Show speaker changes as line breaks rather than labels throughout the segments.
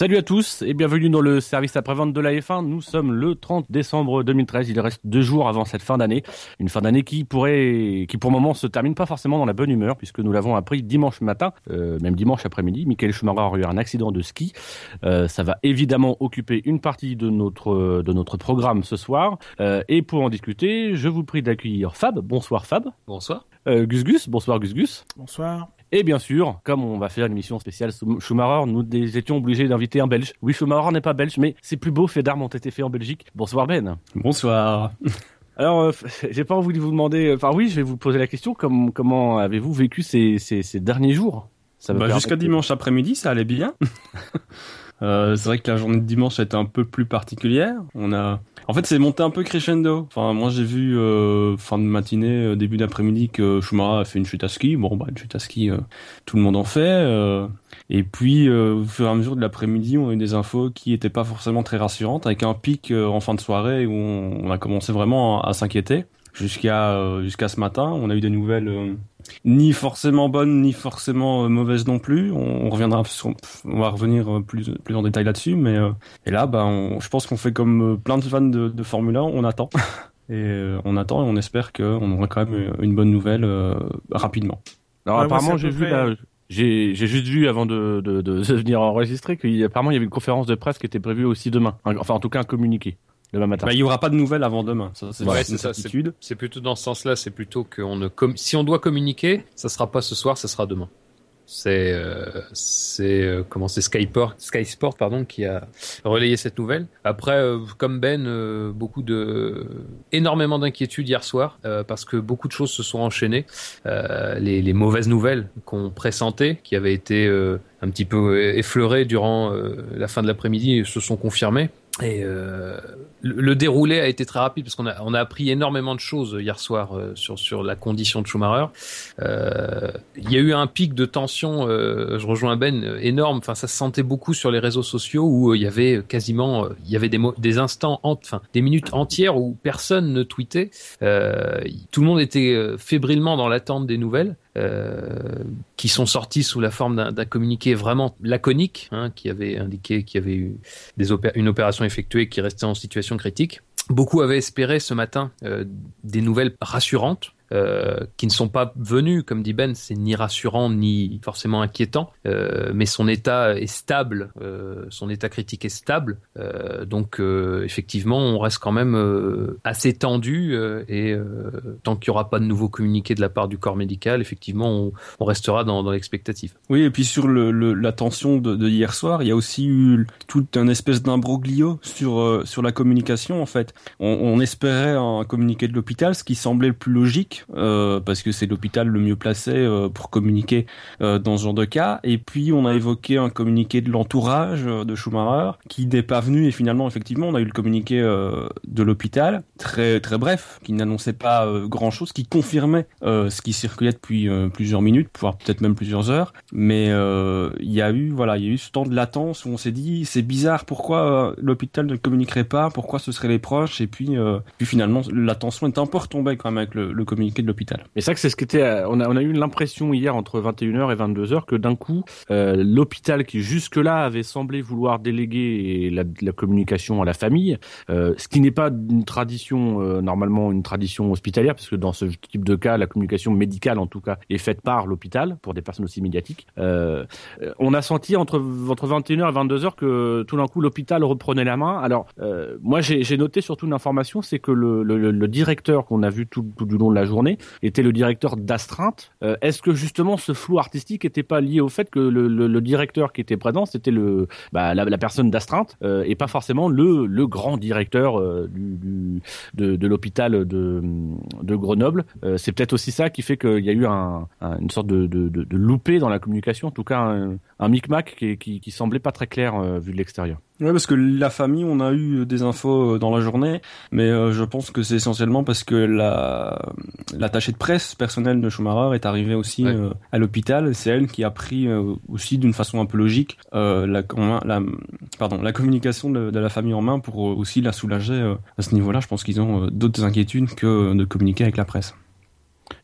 Salut à tous et bienvenue dans le service après-vente de la F1. Nous sommes le 30 décembre 2013. Il reste deux jours avant cette fin d'année. Une fin d'année qui pourrait, qui pour le moment se termine pas forcément dans la bonne humeur puisque nous l'avons appris dimanche matin, euh, même dimanche après-midi. Michael Schumacher a eu un accident de ski. Euh, ça va évidemment occuper une partie de notre, de notre programme ce soir. Euh, et pour en discuter, je vous prie d'accueillir Fab. Bonsoir Fab.
Bonsoir.
Euh, Gus Gus. Bonsoir Gus Gus.
Bonsoir.
Et bien sûr, comme on va faire une émission spéciale Schumacher, nous étions obligés d'inviter un Belge. Oui, Schumacher n'est pas belge, mais ses plus beaux faits d'armes ont été faits en Belgique. Bonsoir Ben.
Bonsoir.
Alors, euh, j'ai pas envie de vous demander. Enfin, oui, je vais vous poser la question. Comme, comment avez-vous vécu ces, ces, ces derniers jours?
Bah, Jusqu'à dimanche après-midi, ça allait bien. euh, c'est vrai que la journée de dimanche a été un peu plus particulière. On a en fait, c'est monté un peu crescendo. Enfin, moi, j'ai vu euh, fin de matinée, euh, début d'après-midi que Schumacher a fait une chute à ski. Bon, bah, une chute à ski, euh, tout le monde en fait. et puis, au fur et à mesure de l'après-midi, on a eu des infos qui étaient pas forcément très rassurantes, avec un pic en fin de soirée où on, a commencé vraiment à, s'inquiéter. Jusqu'à jusqu'à ce matin, on a eu des nouvelles ni forcément bonne ni forcément euh, mauvaise non plus. On, reviendra, on va revenir euh, plus plus en détail là-dessus, mais euh, et là, ben, je pense qu'on fait comme plein de fans de, de Formule 1, on attend et on attend et on espère qu'on aura quand même une bonne nouvelle rapidement.
Alors apparemment, j'ai vu. J'ai juste vu avant de, de, de, venir enregistrer qu'apparemment il y avait une conférence de presse qui était prévue aussi demain. Enfin en tout cas un communiqué matin.
Bah, il y aura pas de nouvelles avant demain. Ça,
c'est ouais, C'est plutôt dans ce sens-là. C'est plutôt qu'on ne si on doit communiquer, ça sera pas ce soir, ça sera demain. C'est euh, c'est euh, comment c'est Skyport Sky Sport pardon qui a relayé cette nouvelle. Après euh, comme Ben euh, beaucoup de énormément d'inquiétudes hier soir parce que beaucoup de choses se sont enchaînées. les, les mauvaises nouvelles qu'on pressentait qui avaient été un petit peu effleurées durant la fin de l'après-midi se sont confirmées. Et euh, le, déroulé a été très rapide parce qu'on a, on a appris énormément de choses hier soir euh, sur, sur la condition de Schumacher. Euh, il y a eu un pic de tension, euh, je rejoins Ben, énorme. Enfin, ça se sentait beaucoup sur les réseaux sociaux où il y avait quasiment, il y avait des, des instants, enfin des minutes entières où personne ne tweetait. tout le monde était fébrilement dans l'attente des nouvelles. Euh, qui sont sortis sous la forme d'un communiqué vraiment laconique, hein, qui avait indiqué qu'il y avait eu une opération effectuée qui restait en situation critique. Beaucoup avaient espéré ce matin euh, des nouvelles rassurantes. Euh, qui ne sont pas venus, comme dit Ben, c'est ni rassurant ni forcément inquiétant, euh, mais son état est stable, euh, son état critique est stable, euh, donc euh, effectivement on reste quand même assez tendu et tant qu'il n'y aura pas de nouveaux communiqués de la part du corps médical, effectivement on, on restera dans, dans l'expectative.
Oui, et puis sur le, le, la tension de, de, hier soir, il y a aussi eu tout un espèce d'imbroglio sur sur la communication en fait. On, on espérait un communiqué de l'hôpital, ce qui semblait le plus logique euh, parce que c'est l'hôpital le mieux placé euh, pour communiquer euh, dans ce genre de cas. Et puis on a évoqué un communiqué de l'entourage de Schumacher qui n'est pas venu. Et finalement effectivement on a eu le communiqué de l'hôpital. Très très bref qui n'annonçait pas grand chose, qui confirmait ce qui circulait depuis plusieurs minutes, voire peut-être même plusieurs heures. Mais il y a eu voilà il y a eu ce temps de latence où on s'est dit c'est bizarre pourquoi l'hôpital ne communiquerait pas, pourquoi ce seraient les proches? Et puis finalement la tension est un peu retombée quand même avec le communiqué de l'hôpital.
Mais ça que c'est ce qui était, euh, on a, eu l'impression hier entre 21h et 22h que d'un coup, euh, l'hôpital qui jusque-là avait semblé vouloir déléguer la, communication à la famille, euh, ce qui n'est pas une tradition, normalement une tradition hospitalière, parce que dans ce type de cas, la communication médicale en tout cas est faite par l'hôpital pour des personnes aussi médiatiques. On a senti entre, entre 21h et 22h que tout d'un coup l'hôpital reprenait la main. Alors moi j'ai noté surtout une information, c'est que le directeur qu'on a vu tout, tout du long de la journée était le directeur d'astreinte. Euh, est-ce que justement ce flou artistique n'était pas lié au fait que le, directeur qui était présent, c'était bah, la, personne d'astreinte euh, et pas forcément le, grand directeur euh, de, l'hôpital de, Grenoble? C'est peut-être aussi ça qui fait qu'il y a eu un, un, une sorte de, de, dans la communication, en tout cas un, un micmac qui, qui, qui semblait pas très clair vu de l'extérieur.
Ouais, parce que la famille, on a eu des infos euh, dans la journée, mais euh, je pense que c'est essentiellement parce que la l'attachée de presse personnelle de Schumacher est arrivée aussi ouais. euh, à l'hôpital. C'est elle qui a pris euh, aussi d'une façon un peu logique euh, la, la, pardon, la communication de, de, la famille en main pour aussi la soulager à ce niveau-là. Je pense qu'ils ont d'autres inquiétudes que de communiquer avec la presse.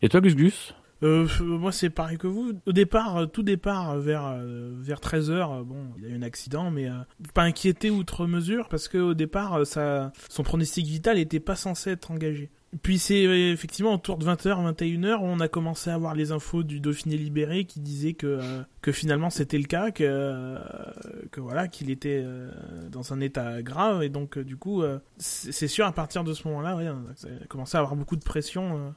Et toi, Gus Gus?
Euh, moi, c'est pareil que vous. Au départ, euh, tout départ euh, vers vers 13 h bon, il y a eu un accident, mais pas inquiété outre mesure parce que au départ, ça, son pronostic vital n'était pas censé être engagé. Puis c'est effectivement autour de 20h, 21h, on a commencé à avoir les infos du Dauphiné libéré qui disaient que, que finalement c'était le cas, que, que voilà, qu'il était dans un état grave. Et donc, du coup, c'est sûr, à partir de ce moment-là, ouais, on a commencé à avoir beaucoup de pression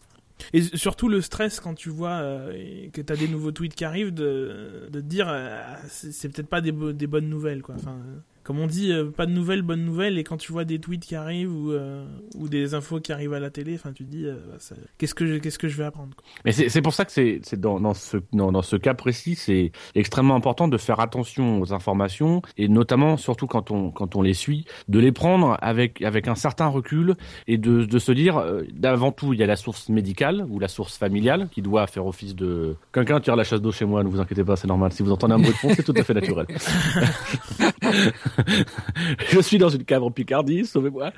et surtout le stress quand tu vois euh, que tu as des nouveaux tweets qui arrivent de, te dire euh, c'est peut-être pas des, des bonnes nouvelles quoi. Enfin, comme on dit, euh, pas de nouvelles, bonnes nouvelles. Et quand tu vois des tweets qui arrivent ou, euh, ou des infos qui arrivent à la télé, enfin, tu te dis, euh, bah, qu'est-ce que je, qu'est-ce que je vais apprendre
Mais c'est pour ça que c'est dans, dans, ce, dans, dans, ce cas précis, c'est extrêmement important de faire attention aux informations et notamment, surtout quand on, quand on les suit, de les prendre avec, avec un certain recul et de, de se dire, d'avant tout, il y a la source médicale ou la source familiale qui doit faire office de. Quelqu'un tire la chasse d'eau chez moi, ne vous inquiétez pas, c'est normal. Si vous entendez un bruit de fond, c'est tout à fait naturel. je suis dans une cave en Picardie, sauvez-moi.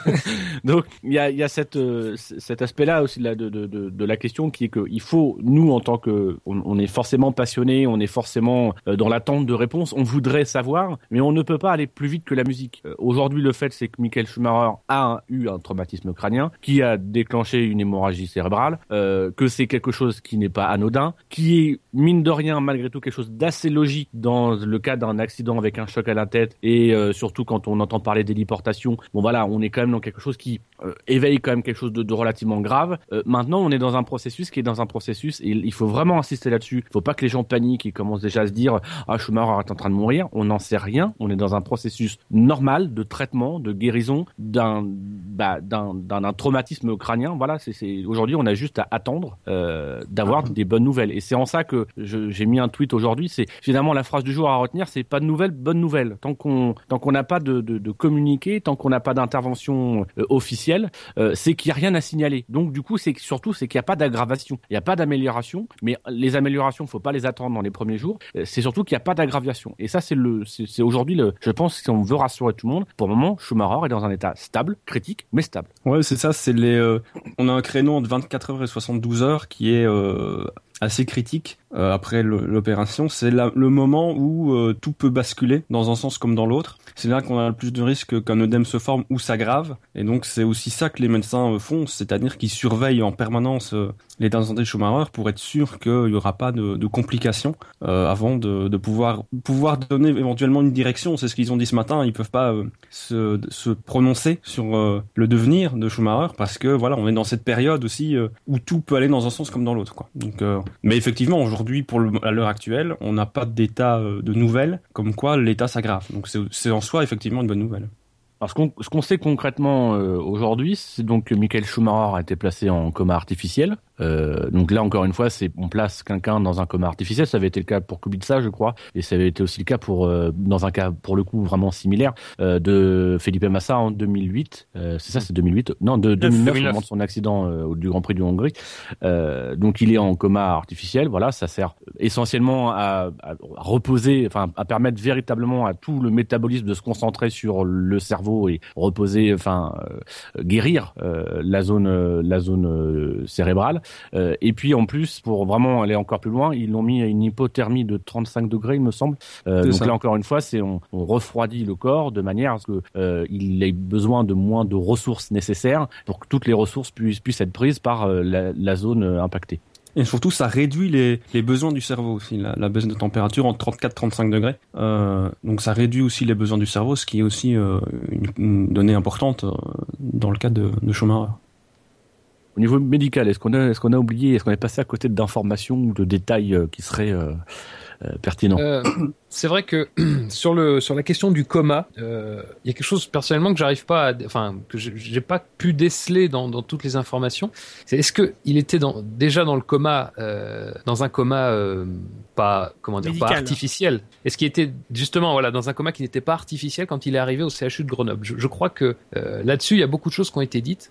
Donc il y a, cette, euh, cet aspect-là aussi de de, de, la question qui est qu'il faut, nous en tant que, on, est forcément passionné, on est forcément euh, dans l'attente de réponses, on voudrait savoir, mais on ne peut pas aller plus vite que la musique. Euh, aujourd'hui, le fait c'est que Michael Schumacher a eu un traumatisme crânien qui a déclenché une hémorragie cérébrale, que c'est quelque chose qui n'est pas anodin, qui est mine de rien malgré tout quelque chose d'assez logique dans le cas d'un accident avec un choc à la et euh, surtout quand on entend parler d'héliportation, bon voilà, on est quand même dans quelque chose qui euh, éveille quand même quelque chose de, de relativement grave. Euh, maintenant, on est dans un processus qui est dans un processus et il faut vraiment insister là-dessus. Il faut pas que les gens paniquent et commencent déjà à se dire ah Schumacher est en train de mourir. On n'en sait rien. On est dans un processus normal de traitement, de guérison d'un bah, d'un traumatisme crânien. Voilà, c'est aujourd'hui on a juste à attendre d'avoir des bonnes nouvelles. Et c'est en ça que j'ai mis un tweet aujourd'hui. C'est finalement la phrase du jour à retenir, c'est pas de nouvelles, bonnes nouvelles. Tant qu'on tant qu'on n'a pas de, de, de, communiqué, tant qu'on n'a pas d'intervention euh, officielle, euh, c'est qu'il n'y a rien à signaler. Donc du coup, c'est surtout c'est qu'il n'y a pas d'aggravation, il n'y a pas d'amélioration. Mais les améliorations, faut pas les attendre dans les premiers jours. Euh, c'est surtout qu'il n'y a pas d'aggravation. Et ça, c'est le, c'est aujourd'hui le, je pense si on veut rassurer tout le monde, pour le moment, Schumacher est dans un état stable, critique, mais.
Ouais, c'est ça. C'est les, on a un créneau entre 24 heures et 72 heures qui est assez critique euh, après l'opération, c'est le moment où euh, tout peut basculer dans un sens comme dans l'autre. C'est là qu'on a le plus de risques qu'un œdème se forme ou s'aggrave. Et donc c'est aussi ça que les médecins euh, font, c'est-à-dire qu'ils surveillent en permanence l'état de santé de Schumacher pour être sûr qu'il n'y aura pas de, complications avant de, pouvoir pouvoir donner éventuellement une direction. C'est ce qu'ils ont dit ce matin. Ils peuvent pas se, prononcer sur le devenir de Schumacher parce que voilà, on est dans cette période aussi où tout peut aller dans un sens comme dans l'autre. Donc, mais effectivement, aujourd'hui aujourd'hui, pour à l'heure actuelle, on n'a pas d'état euh, de nouvelles comme quoi l'état s'aggrave. Donc c'est en soi effectivement une bonne nouvelle.
Alors ce qu'on sait concrètement euh, aujourd'hui, c'est donc que Michael Schumacher a été placé en coma artificiel. Euh, donc là, encore une fois, c'est on place quelqu'un dans un coma artificiel. Ça avait été le cas pour Kubica, je crois, et ça avait été aussi le cas pour euh, dans un cas pour le coup vraiment similaire de Felipe Massa en 2008. Euh, c'est ça, c'est 2008. Non, de 2009, au moment de son accident du Grand Prix du Hongrie. donc il est en coma artificiel. Voilà, ça sert essentiellement à, à, reposer, enfin à permettre véritablement à tout le métabolisme de se concentrer sur le cerveau et reposer, enfin guérir la zone la zone cérébrale. Euh, et puis en plus, pour vraiment aller encore plus loin, ils l'ont mis à une hypothermie de 35 degrés, il me semble. Euh, donc là encore une fois, c'est on, on, refroidit le corps de manière à ce que euh, il ait besoin de moins de ressources nécessaires pour que toutes les ressources puissent, puissent être prises par la, la zone impactée.
Et surtout, ça réduit les, les besoins du cerveau aussi, la, la baisse de température en 34-35 degrés. Euh, donc ça réduit aussi les besoins du cerveau, ce qui est aussi euh, une, une, donnée importante dans le cas de, de Schumacher.
Au niveau médical, est-ce qu'on a, est-ce qu'on a oublié, est-ce qu'on est passé à côté d'informations ou de détails euh, qui seraient euh, euh,
C'est vrai que sur le sur la question du coma, euh, il y a quelque chose personnellement que j'arrive pas, à, enfin que j'ai pas pu déceler dans, dans toutes les informations. C'est est-ce que il était dans, déjà dans le coma, dans un coma pas comment dire,
Médical.
pas artificiel? Est-ce qu'il était justement voilà dans un coma qui n'était pas artificiel quand il est arrivé au CHU de Grenoble? Je, je crois que là-dessus il y a beaucoup de choses qui ont été dites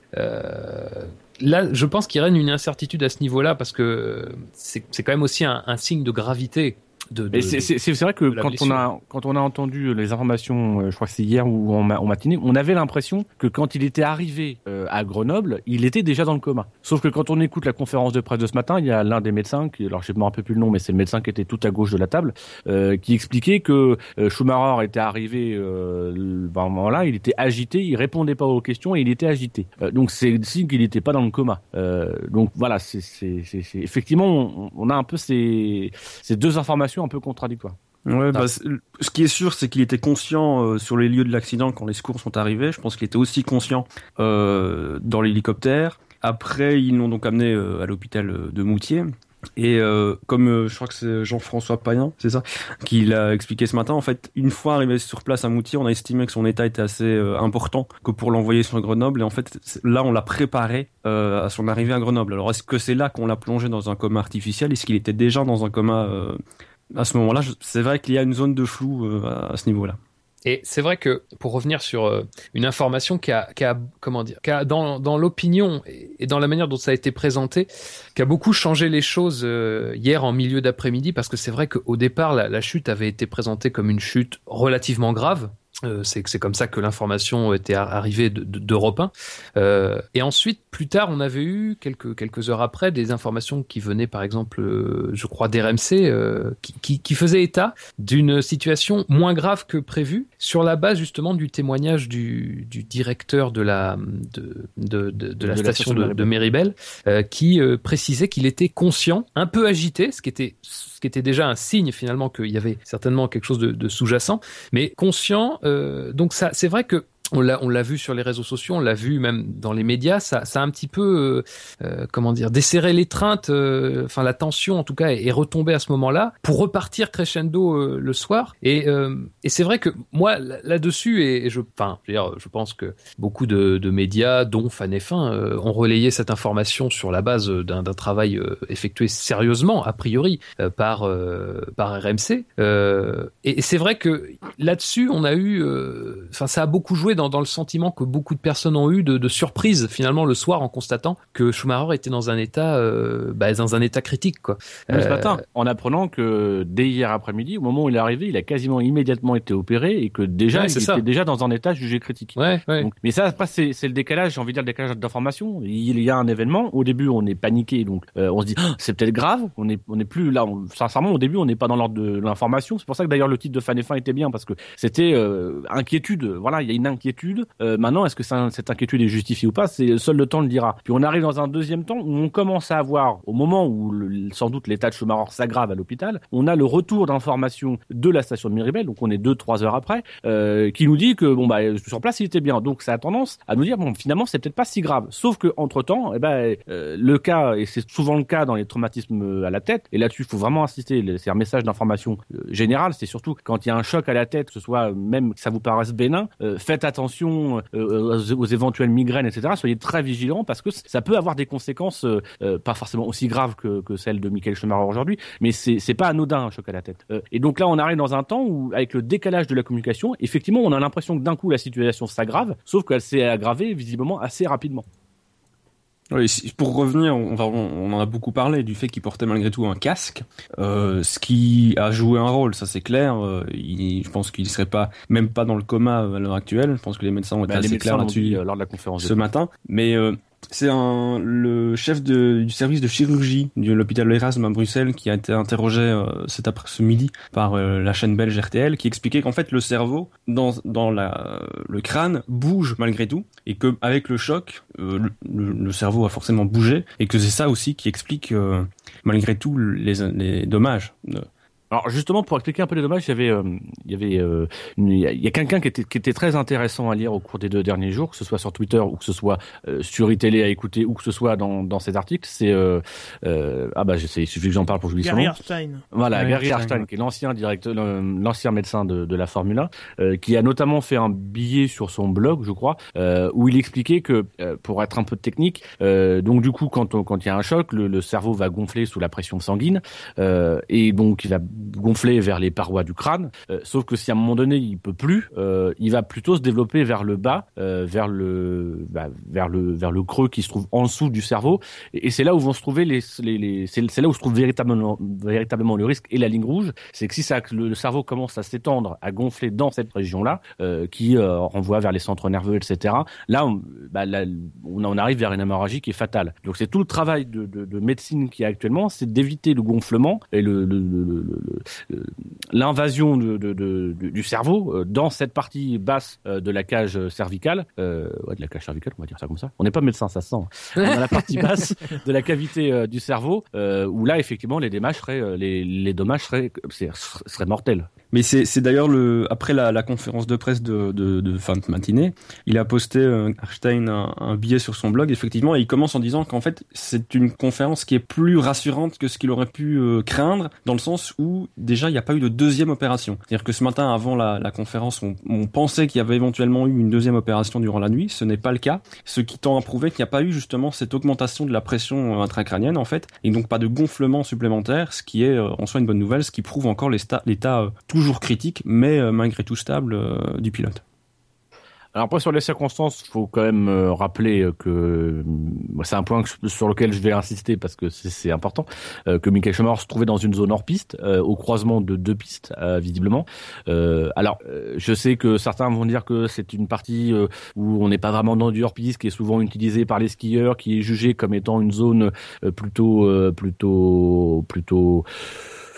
là, je pense qu'il règne une incertitude à ce niveau-là parce que c'est quand même aussi un, un, signe de gravité de, de
Mais c'est- vrai que quand on a quand on a entendu les informations, euh, je crois que c'est hier ou en, ma- en matinée, on avait l'impression que quand il était arrivé euh, à Grenoble, il était déjà dans le coma. Sauf que quand on écoute la conférence de presse de ce matin, il y a l'un des médecins, qui, alors je ne me rappelle plus le nom, mais c'est le médecin qui était tout à gauche de la table, euh, qui expliquait que euh, Schumacher était arrivé euh, le- à un moment là, il était agité, il répondait pas aux questions et il était agité. Euh, donc c'est le signe qu'il n'était pas dans le coma. Euh, donc voilà, c'est effectivement on, on a un peu ces, ces deux informations un peu contradictoires.
Ouais, bah,
Ah.
ce qui est sûr, c'est qu'il était conscient euh, sur les lieux de l'accident quand les secours sont arrivés. Je pense qu'il était aussi conscient euh, dans l'hélicoptère. Après, ils l'ont donc amené euh, à l'hôpital de Moutier. Et comme je crois que c'est Jean-François Payen, c'est ça, qui l'a expliqué ce matin, en fait, une fois arrivé sur place à Moutier, on a estimé que son état était assez important que pour l'envoyer sur Grenoble. Et en fait, là, on l'a préparé à son arrivée à Grenoble. Alors, est-ce que c'est là qu'on l'a plongé dans un coma artificiel? Est-ce qu'il était déjà dans un coma à ce moment-là C'est vrai qu'il y a une zone de flou euh, à, ce niveau-là.
Et c'est vrai que pour revenir sur euh, une information qui a, comment dire, qui a dans, l'opinion et dans la manière dont ça a été présenté, qui a beaucoup changé les choses euh, hier en milieu d'après-midi, parce que c'est vrai qu'au départ la chute avait été présentée comme une chute relativement grave. Euh, c'est c'est comme ça que l'information était ar- arrivée de- de- d'Europe 1. Euh, et ensuite, plus tard, on avait eu quelques quelques heures après des informations qui venaient, par exemple, euh, je crois d'RMC, euh, qui, qui, qui faisaient état d'une situation moins grave que prévu sur la base justement du témoignage du, du directeur de la de, de, de, la
De la
station
station
de, Méribel euh, qui euh, précisait qu'il était conscient, un peu agité, ce qui était qui était déjà un signe finalement qu'il y avait certainement quelque chose de, de sous-jacent, mais conscient. euh, donc ça, c'est vrai que on l'a, on l'a vu sur les réseaux sociaux, on l'a vu même dans les médias. Ça, ça a un petit peu, euh, euh, comment dire, desserré l'étreinte. euh, Enfin, la tension, en tout cas, est, est retombée à ce moment-là pour repartir crescendo euh, le soir. Et, euh, et c'est vrai que moi, là- là-dessus, et, je, enfin, je, veux dire, je pense que beaucoup de, de médias, dont Fan F1, euh, ont relayé cette information sur la base d'un, travail effectué sérieusement, a priori, par par RMC. Et, et c'est vrai que là-dessus, on a eu, enfin, ça a beaucoup joué dans, dans le sentiment que beaucoup de personnes ont eu de, de surprise finalement le soir en constatant que Schumacher était dans un état, euh, bah, dans un état critique, quoi.
Ce
Euh,
matin, en apprenant que dès hier après-midi, au moment où il est arrivé, il a quasiment immédiatement été opéré et que déjà,
Ouais,
il était
ça.
déjà dans un état jugé critique.
Ouais, ouais.
Donc, mais ça, après, c'est c'est le décalage, j'ai envie de dire le décalage d'information. Il y a un événement, au début on est paniqué, donc euh, on se dit Ah, c'est peut-être grave, on est on est plus là. On, sincèrement, au début on n'est pas dans l'ordre de l'information. C'est pour ça que d'ailleurs le titre de Fan et Fin était bien parce que c'était euh, inquiétude. Voilà, il y a une inquiétude. Euh, maintenant, est-ce que cette inquiétude est justifiée ou pas? C'est seul le temps le dira. Puis on arrive dans un deuxième temps où on commence à avoir, au moment où sans doute l'état de Schumacher s'aggrave à l'hôpital, on a le retour d'information de la station de Miribel, donc on est deux trois heures après, euh, qui nous dit que bon bah sur place il était bien. Donc ça a tendance à nous dire bon finalement c'est peut-être pas si grave. Sauf que entre temps, eh ben euh, le cas et c'est souvent le cas dans les traumatismes à la tête. Et là-dessus il faut vraiment insister. C'est un message d'information générale. C'est surtout quand il y a un choc à la tête, que ce soit même que ça vous paraisse bénin, faites attention euh, aux, aux éventuelles migraines, etc. Soyez très vigilants parce que ça peut avoir des conséquences euh, euh, pas forcément aussi graves que, que celles de Michael Schumacher aujourd'hui, mais c'est pas anodin un choc à la tête. Euh, et donc là, on arrive dans un temps où, avec le décalage de la communication, effectivement, on a l'impression que d'un coup la situation s'aggrave, sauf qu'elle s'est aggravée visiblement assez rapidement.
Oui, pour revenir, on, va- on en a beaucoup parlé du fait qu'il portait malgré tout un casque, euh, ce qui a joué un rôle, ça c'est clair. Euh, il- je pense qu'il serait pas, même pas dans le coma à l'heure actuelle. Je pense que les médecins ont été
Bah, les
assez clairs là-dessus
euh, lors de la conférence.
ce matin. Mais euh, c'est le chef de, du service de chirurgie de l'hôpital Erasme à Bruxelles qui a été interrogé euh, cet après ce midi par euh, la chaîne belge RTL qui expliquait qu'en fait le cerveau dans dans la le crâne bouge malgré tout et que avec le choc euh, le, le- cerveau a forcément bougé et que c'est ça aussi qui explique euh, malgré tout les les dommages.
Alors justement pour expliquer un peu les dommages, il y avait, euh, il y avait, euh, une- il y a, quelqu'un qui était, qui était très intéressant à lire au cours des deux derniers jours, que ce soit sur Twitter ou que ce soit euh, sur iTélé à écouter ou que ce soit dans, dans ces articles. C'est euh, euh, ah bah je sais, il suffit que j'en parle pour que son
Gary
nom.
Erstein.
Voilà,
Ouais,
Gary Erstein,
ouais.
qui est l'ancien directeur, l'ancien médecin de, de la Formule 1, euh, qui a notamment fait un billet sur son blog, je crois, euh, où il expliquait que, euh, pour être un peu technique, euh, donc du coup, quand on- quand il y a un choc, le, le cerveau va gonfler sous la pression sanguine, euh, et donc il va gonfler vers les parois du crâne. sauf que si à un moment donné il peut plus, il va plutôt se développer vers le bas, vers le bah, vers le vers le creux qui se trouve en dessous du cerveau. Et, c'est là où vont se trouver les, les, c'est là où se trouve véritablement véritablement le risque et la ligne rouge, c'est que si ça le, cerveau commence à s'étendre, à gonfler dans cette région-là, qui renvoie vers les centres nerveux, etc. Là, on, bah, là, on arrive vers une hémorragie qui est fatale. Donc c'est tout le travail de, de, de médecine qui est actuellement, c'est d'éviter le gonflement et le, l'invasion de, de, du cerveau euh, dans cette partie basse euh, de la cage cervicale, euh, ouais, de la cage cervicale, on va dire ça comme ça. On n'est pas médecin, ça se sent. Dans la partie basse de la cavité euh, du cerveau, où là effectivement les dommages seraient, les, les dommages seraient, seraient mortels.
Mais c'est d'ailleurs le après la, la, conférence de presse de, de, de, fin de matinée, il a posté euh, Einstein un, un, billet sur son blog effectivement et il commence en disant qu'en fait c'est une conférence qui est plus rassurante que ce qu'il aurait pu euh, craindre dans le sens où déjà il n'y a pas eu de deuxième opération. C'est-à-dire que ce matin avant la, conférence on, pensait qu'il y avait éventuellement eu une deuxième opération durant la nuit, ce n'est pas le cas, ce qui tend à prouver qu'il n'y a pas eu justement cette augmentation de la pression euh, intracrânienne en fait et donc pas de gonflement supplémentaire, ce qui est euh, en soi une bonne nouvelle, ce qui prouve encore l'état tout toujours critique, mais euh, malgré tout stable euh, du pilote.
Alors après sur les circonstances, faut quand même euh, rappeler que c'est un point sur lequel je vais insister parce que c'est important que Michael Schumacher se trouvait dans une zone hors piste, au croisement de deux pistes visiblement. alors je sais que certains vont dire que c'est une partie où on n'est pas vraiment dans du hors piste, qui est souvent utilisée par les skieurs, qui est jugée comme étant une zone plutôt plutôt plutôt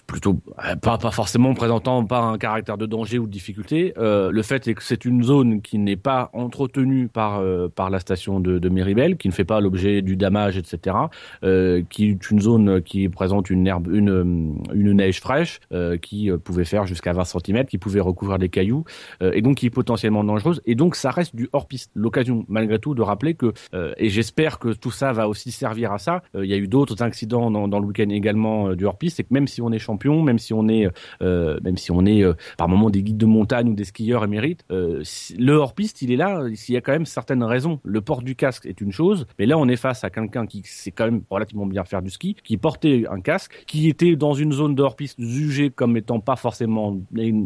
plutôt euh, pas, pas forcément présentant pas un caractère de danger ou de difficulté. Euh, le fait est que c'est une zone qui n'est pas entretenue par euh, par la station de, de Méribel, qui ne fait pas l'objet du damage, etc. Euh, qui est une zone qui présente une herbe, une une neige fraîche, euh, qui pouvait faire jusqu'à 20 cm, qui pouvait recouvrir des cailloux, et donc qui est potentiellement dangereuse. Et donc ça reste du hors piste. L'occasion malgré tout de rappeler que et j'espère que tout ça va aussi servir à ça. Il y a eu d'autres accidents dans, dans le week-end également du hors piste, et que même si on est champion, même si on est, euh, même si on est euh, par moment des guides de montagne ou des skieurs émérites, euh, le hors piste, il est là. S'il y a quand même certaines raisons. Le port du casque est une chose, mais là on est face à quelqu'un qui sait quand même relativement bien faire du ski, qui portait un casque, qui était dans une zone de hors piste jugée comme étant pas forcément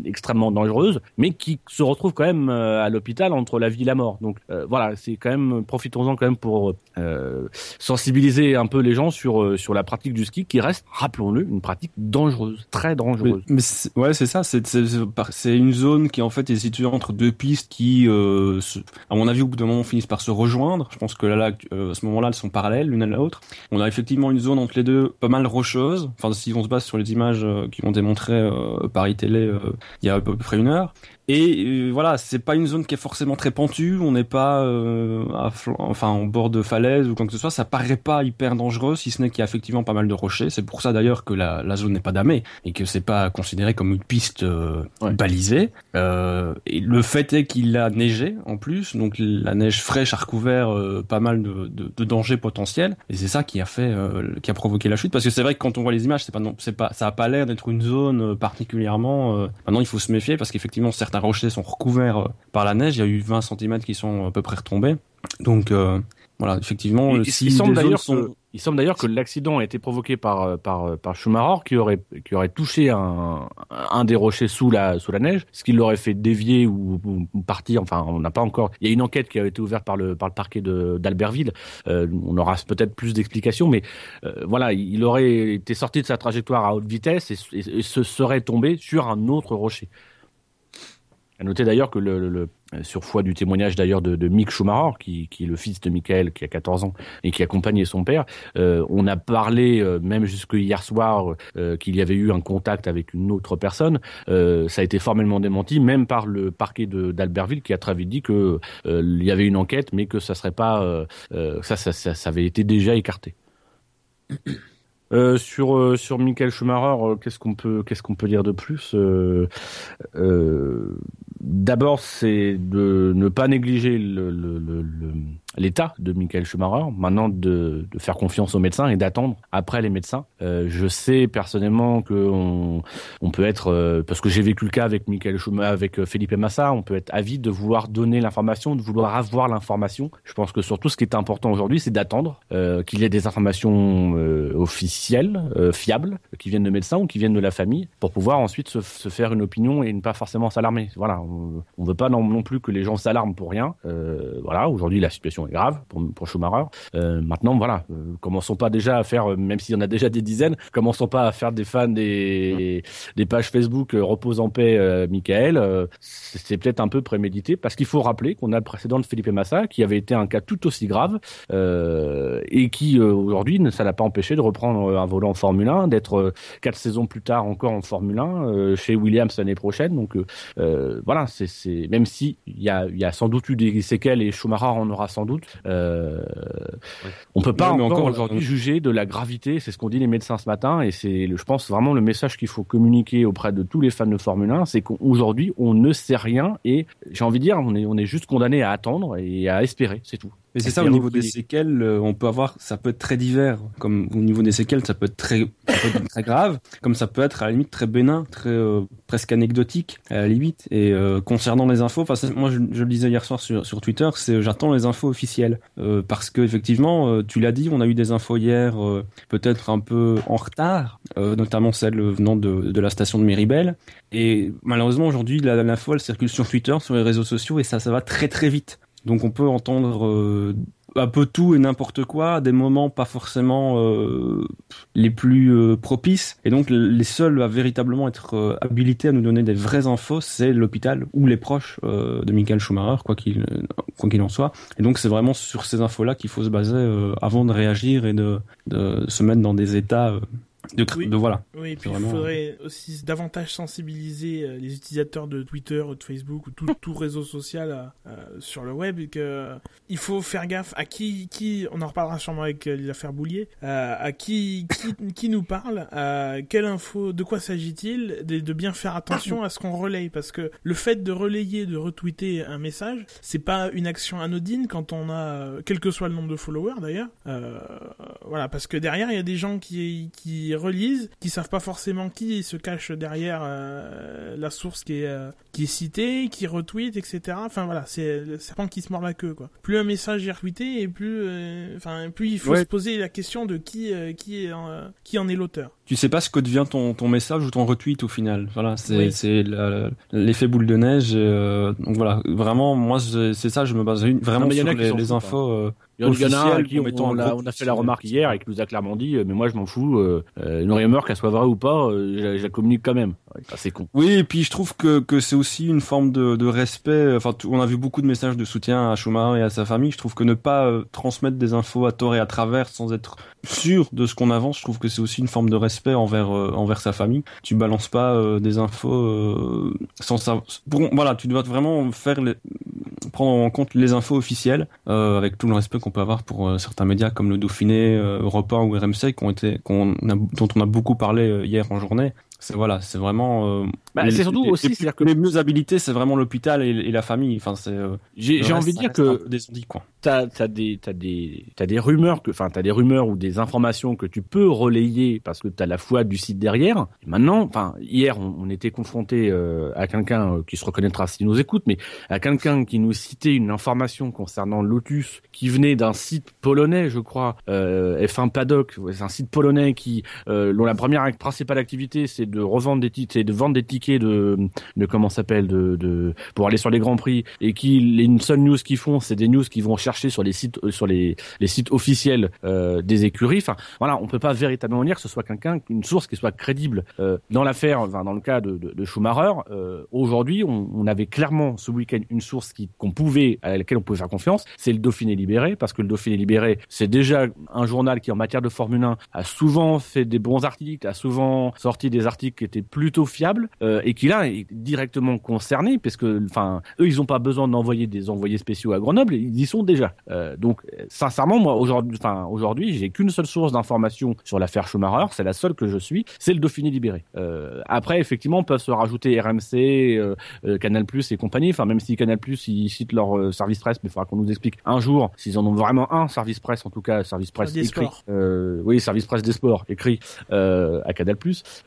extrêmement dangereuse, mais qui se retrouve quand même à l'hôpital entre la vie et la mort. Donc voilà, c'est quand même profitons-en quand même pour sensibiliser un peu les gens sur sur la pratique du ski qui reste, rappelons-le, une pratique dangereuse très dangereuse.
Mais, ouais, c'est ça. C'est une zone qui en fait est située entre deux pistes qui, euh, à mon avis, au bout d'un moment finissent par se rejoindre. Je pense que là, euh, à ce moment-là, elles sont parallèles l'une à l'autre. On a effectivement une zone entre les deux pas mal rocheuse. Enfin, si on se base sur les images euh, qui ont démontré euh, Paris Télé il y a à peu près une heure. Et euh, voilà, c'est pas une zone qui est forcément très pentue, on n'est pas euh, à enfin en bord de falaise ou quoi que ce soit, ça paraît pas hyper dangereux si ce n'est qu'il y a effectivement pas mal de rochers, c'est pour ça d'ailleurs que la, la zone n'est pas damée et que c'est pas considéré comme une piste euh, balisée. Euh, et le fait est qu'il a neigé en plus, donc la neige fraîche a recouvert euh, pas mal de, de, de, dangers potentiels. Et c'est ça qui a fait qui a provoqué la chute. Parce que c'est vrai que quand on voit les images, c'est pas non, c'est pas ça a pas l'air d'être une zone particulièrement maintenant il faut se méfier parce qu'effectivement certains rochers sont recouverts euh, par la neige. Il y a eu 20 cm qui sont à peu près retombés. Donc euh, voilà, effectivement,
il, semble d'ailleurs que, il semble d'ailleurs que l'accident a été provoqué par euh, par par Schumacher qui aurait qui aurait touché un un des rochers sous la sous la neige, ce qui l'aurait fait dévier ou, partir. Enfin, on n'a pas encore. Il y a une enquête qui a été ouverte par le par le parquet de d'Albertville. on aura peut-être plus d'explications, mais voilà, il aurait été sorti de sa trajectoire à haute vitesse et, et se serait tombé sur un autre rocher. À noter d'ailleurs que le, le, sur foi du témoignage d'ailleurs de, de, Mick Schumacher, qui, qui, est le fils de Michael, qui a 14 ans et qui accompagnait son père, euh, on a parlé euh, même jusque hier soir euh, qu'il y avait eu un contact avec une autre personne. Euh, ça a été formellement démenti, même par le parquet d'Albertville, qui a très vite dit que euh, il y avait une enquête, mais que ça serait pas ça, ça, ça, ça avait été déjà écarté. Euh, sur euh, sur Michael Schumacher, euh, qu'est-ce qu'on peut qu'est-ce qu'on peut dire de plus euh, D'abord, c'est de ne pas négliger le, le, l'état de Michael Schumacher. Maintenant, de, faire confiance aux médecins et d'attendre après les médecins. Euh, je sais personnellement que on, peut être, euh, parce que j'ai vécu le cas avec Michael Schumacher, avec Felipe Massa, on peut être avide de vouloir donner l'information, de vouloir avoir l'information. Je pense que surtout, ce qui est important aujourd'hui, c'est d'attendre qu'il y ait des informations officielles, fiables, qui viennent de médecins ou qui viennent de la famille, pour pouvoir ensuite se, faire une opinion et ne pas forcément s'alarmer. Voilà, on, on veut pas non, non plus que les gens s'alarment pour rien. Euh, voilà, aujourd'hui la situation est grave pour, Schumacher. Euh, maintenant, voilà, euh, commençons pas déjà à faire, euh, même s'il y en a déjà des dizaines, commençons pas à faire des fans des, pages Facebook repose en paix, Michael. c'est peut-être un peu prémédité parce qu'il faut rappeler qu'on a le précédent de Felipe Massa qui avait été un cas tout aussi grave et qui aujourd'hui ça l'a pas empêché de reprendre un volant en Formule 1, d'être quatre saisons plus tard encore en Formule 1 chez Williams l'année prochaine. Donc voilà, c'est même si il y a, y a sans doute eu des séquelles et Schumacher en aura sans doute. Euh. On peut pas encore, encore aujourd'hui juger de la gravité. C'est ce qu'ont dit les médecins ce matin et c'est, je pense vraiment le message qu'il faut communiquer auprès de tous les fans de Formule 1, c'est qu'aujourd'hui on ne sait rien et j'ai envie de dire on est on est juste condamné à attendre et à espérer, c'est tout.
Mais c'est ça, au niveau des séquelles, euh, on peut avoir, ça peut être très divers. Comme au niveau des séquelles, ça peut être très, peut être très grave, comme ça peut être à la limite très bénin, très euh, presque anecdotique à la limite. Et euh, concernant les infos, enfin moi je, je, le disais hier soir sur, sur Twitter, c'est j'attends les infos officielles euh, parce que effectivement, tu l'as dit, on a eu des infos hier, peut-être un peu en retard, notamment celle venant de, de la station de Méribel. Et malheureusement aujourd'hui, l'info elle circule sur Twitter, sur les réseaux sociaux et ça, ça va très très vite. Donc on peut entendre euh, un peu tout et n'importe quoi, à des moments pas forcément euh, les plus euh, propices. Et donc les seuls à véritablement être habilités à nous donner des vraies infos, c'est l'hôpital ou les proches de Michael Schumacher, quoi qu'il en soit. Et donc c'est vraiment sur ces infos-là qu'il faut se baser avant de réagir et de se mettre dans des états de,
oui.
de, voilà.
Oui, et puis vraiment... il faudrait aussi davantage sensibiliser euh, les utilisateurs de Twitter ou de Facebook ou tout, tout réseau social euh, sur le web et que euh, il faut faire gaffe à qui qui on en reparlera sûrement avec l'affaire Boulier euh, à qui qui, qui nous parle à quelle info de quoi s'agit-il de, de, bien faire attention à ce qu'on relaye parce que le fait de relayer de retweeter un message c'est pas une action anodine quand on a quel que soit le nombre de followers d'ailleurs voilà parce que derrière il y a des gens qui qui relisent, qui savent pas forcément qui se cache derrière euh, la source qui est euh, qui est citée, qui retweet, etc. Enfin voilà, c'est le serpent qui se mord la queue quoi. Plus un message est retweeté et plus, euh, enfin plus il faut ouais. se poser la question de qui qui est en, qui en est l'auteur.
Tu sais pas ce que devient ton ton message ou ton retweet au final. Voilà, c'est oui. c'est l'effet boule de neige. donc voilà, vraiment moi c'est ça, je me base vraiment non, sur les, les infos.
Il y en a un qui on, on, a, on a fait la remarque hier et qui nous a clairement dit mais moi je m'en fous euh, une rumeur qu'elle soit vraie ou pas euh, je, je, la communique quand même c'est con.
Oui et puis je trouve que, que c'est aussi une forme de, de respect enfin on a vu beaucoup de messages de soutien à Schumacher et à sa famille. Je trouve que ne pas euh, transmettre des infos à tort et à travers sans être sûr de ce qu'on avance je trouve que c'est aussi une forme de respect envers euh, envers sa famille. Tu balances pas euh, des infos sans savoir bon, voilà tu dois vraiment faire les, prendre en compte les infos officielles euh, avec tout le respect qu'on peut avoir pour euh, certains médias comme le Dauphiné, euh, Europe 1 ou RMC qui ont été, qu'on a, dont on a beaucoup parlé hier en journée. C'est voilà, c'est vraiment. Euh,
bah, c'est surtout aussi,
c'est que les mieux habilités, c'est vraiment l'hôpital et, et, la famille. Enfin, c'est. Euh,
j'ai j'ai envie de dire que
des quoi.
T'as t'as des t'as des t'as des rumeurs que, enfin, t'as des rumeurs ou des informations que tu peux relayer parce que t'as la foi du site derrière. Et maintenant, enfin, hier, on, on était confronté euh, à quelqu'un qui se reconnaîtra s'il nous écoute, mais à quelqu'un qui nous citait une information concernant Lotus qui venait d'un site polonais, je crois, euh, F1 Paddock, c'est un site polonais qui, euh, dont la première principale activité c'est de revendre des titres, et de vendre des tickets de, de comment s'appelle, de, pour aller sur les grands prix, et qui, une seule news qu'ils font, c'est des news qu'ils vont chercher sur les sites, sur les, les sites officiels euh, des écuries. Enfin, voilà, on peut pas véritablement dire que ce soit quelqu'un, une source qui soit crédible. Euh, dans l'affaire, enfin, dans le cas de, Schumacher, euh, aujourd'hui, on, avait clairement ce week-end une source qui qu'on pouvait, à laquelle on pouvait faire confiance, c'est le Dauphiné libéré, parce que le Dauphiné libéré, c'est déjà un journal qui, en matière de Formule 1, a souvent fait des bons articles, a souvent sorti des articles qui étaient plutôt fiables. Euh, euh, et qui là est directement concerné parce que enfin eux ils ont pas besoin d'envoyer des envoyés spéciaux à Grenoble, ils y sont déjà. Euh, donc sincèrement moi aujourd'hui enfin aujourd'hui j'ai qu'une seule source d'information sur l'affaire Schumacher, c'est la seule que je suis, c'est le Dauphiné libéré. Euh, après effectivement peuvent se rajouter RMC, euh, euh, Canal+ et compagnie. Enfin même si Canal+ ils citent leur service presse, mais il faudra qu'on nous explique un jour s'ils en ont vraiment un service presse en tout cas service presse
Des
écrit. Euh, oui service presse des sports écrit euh, à Canal+.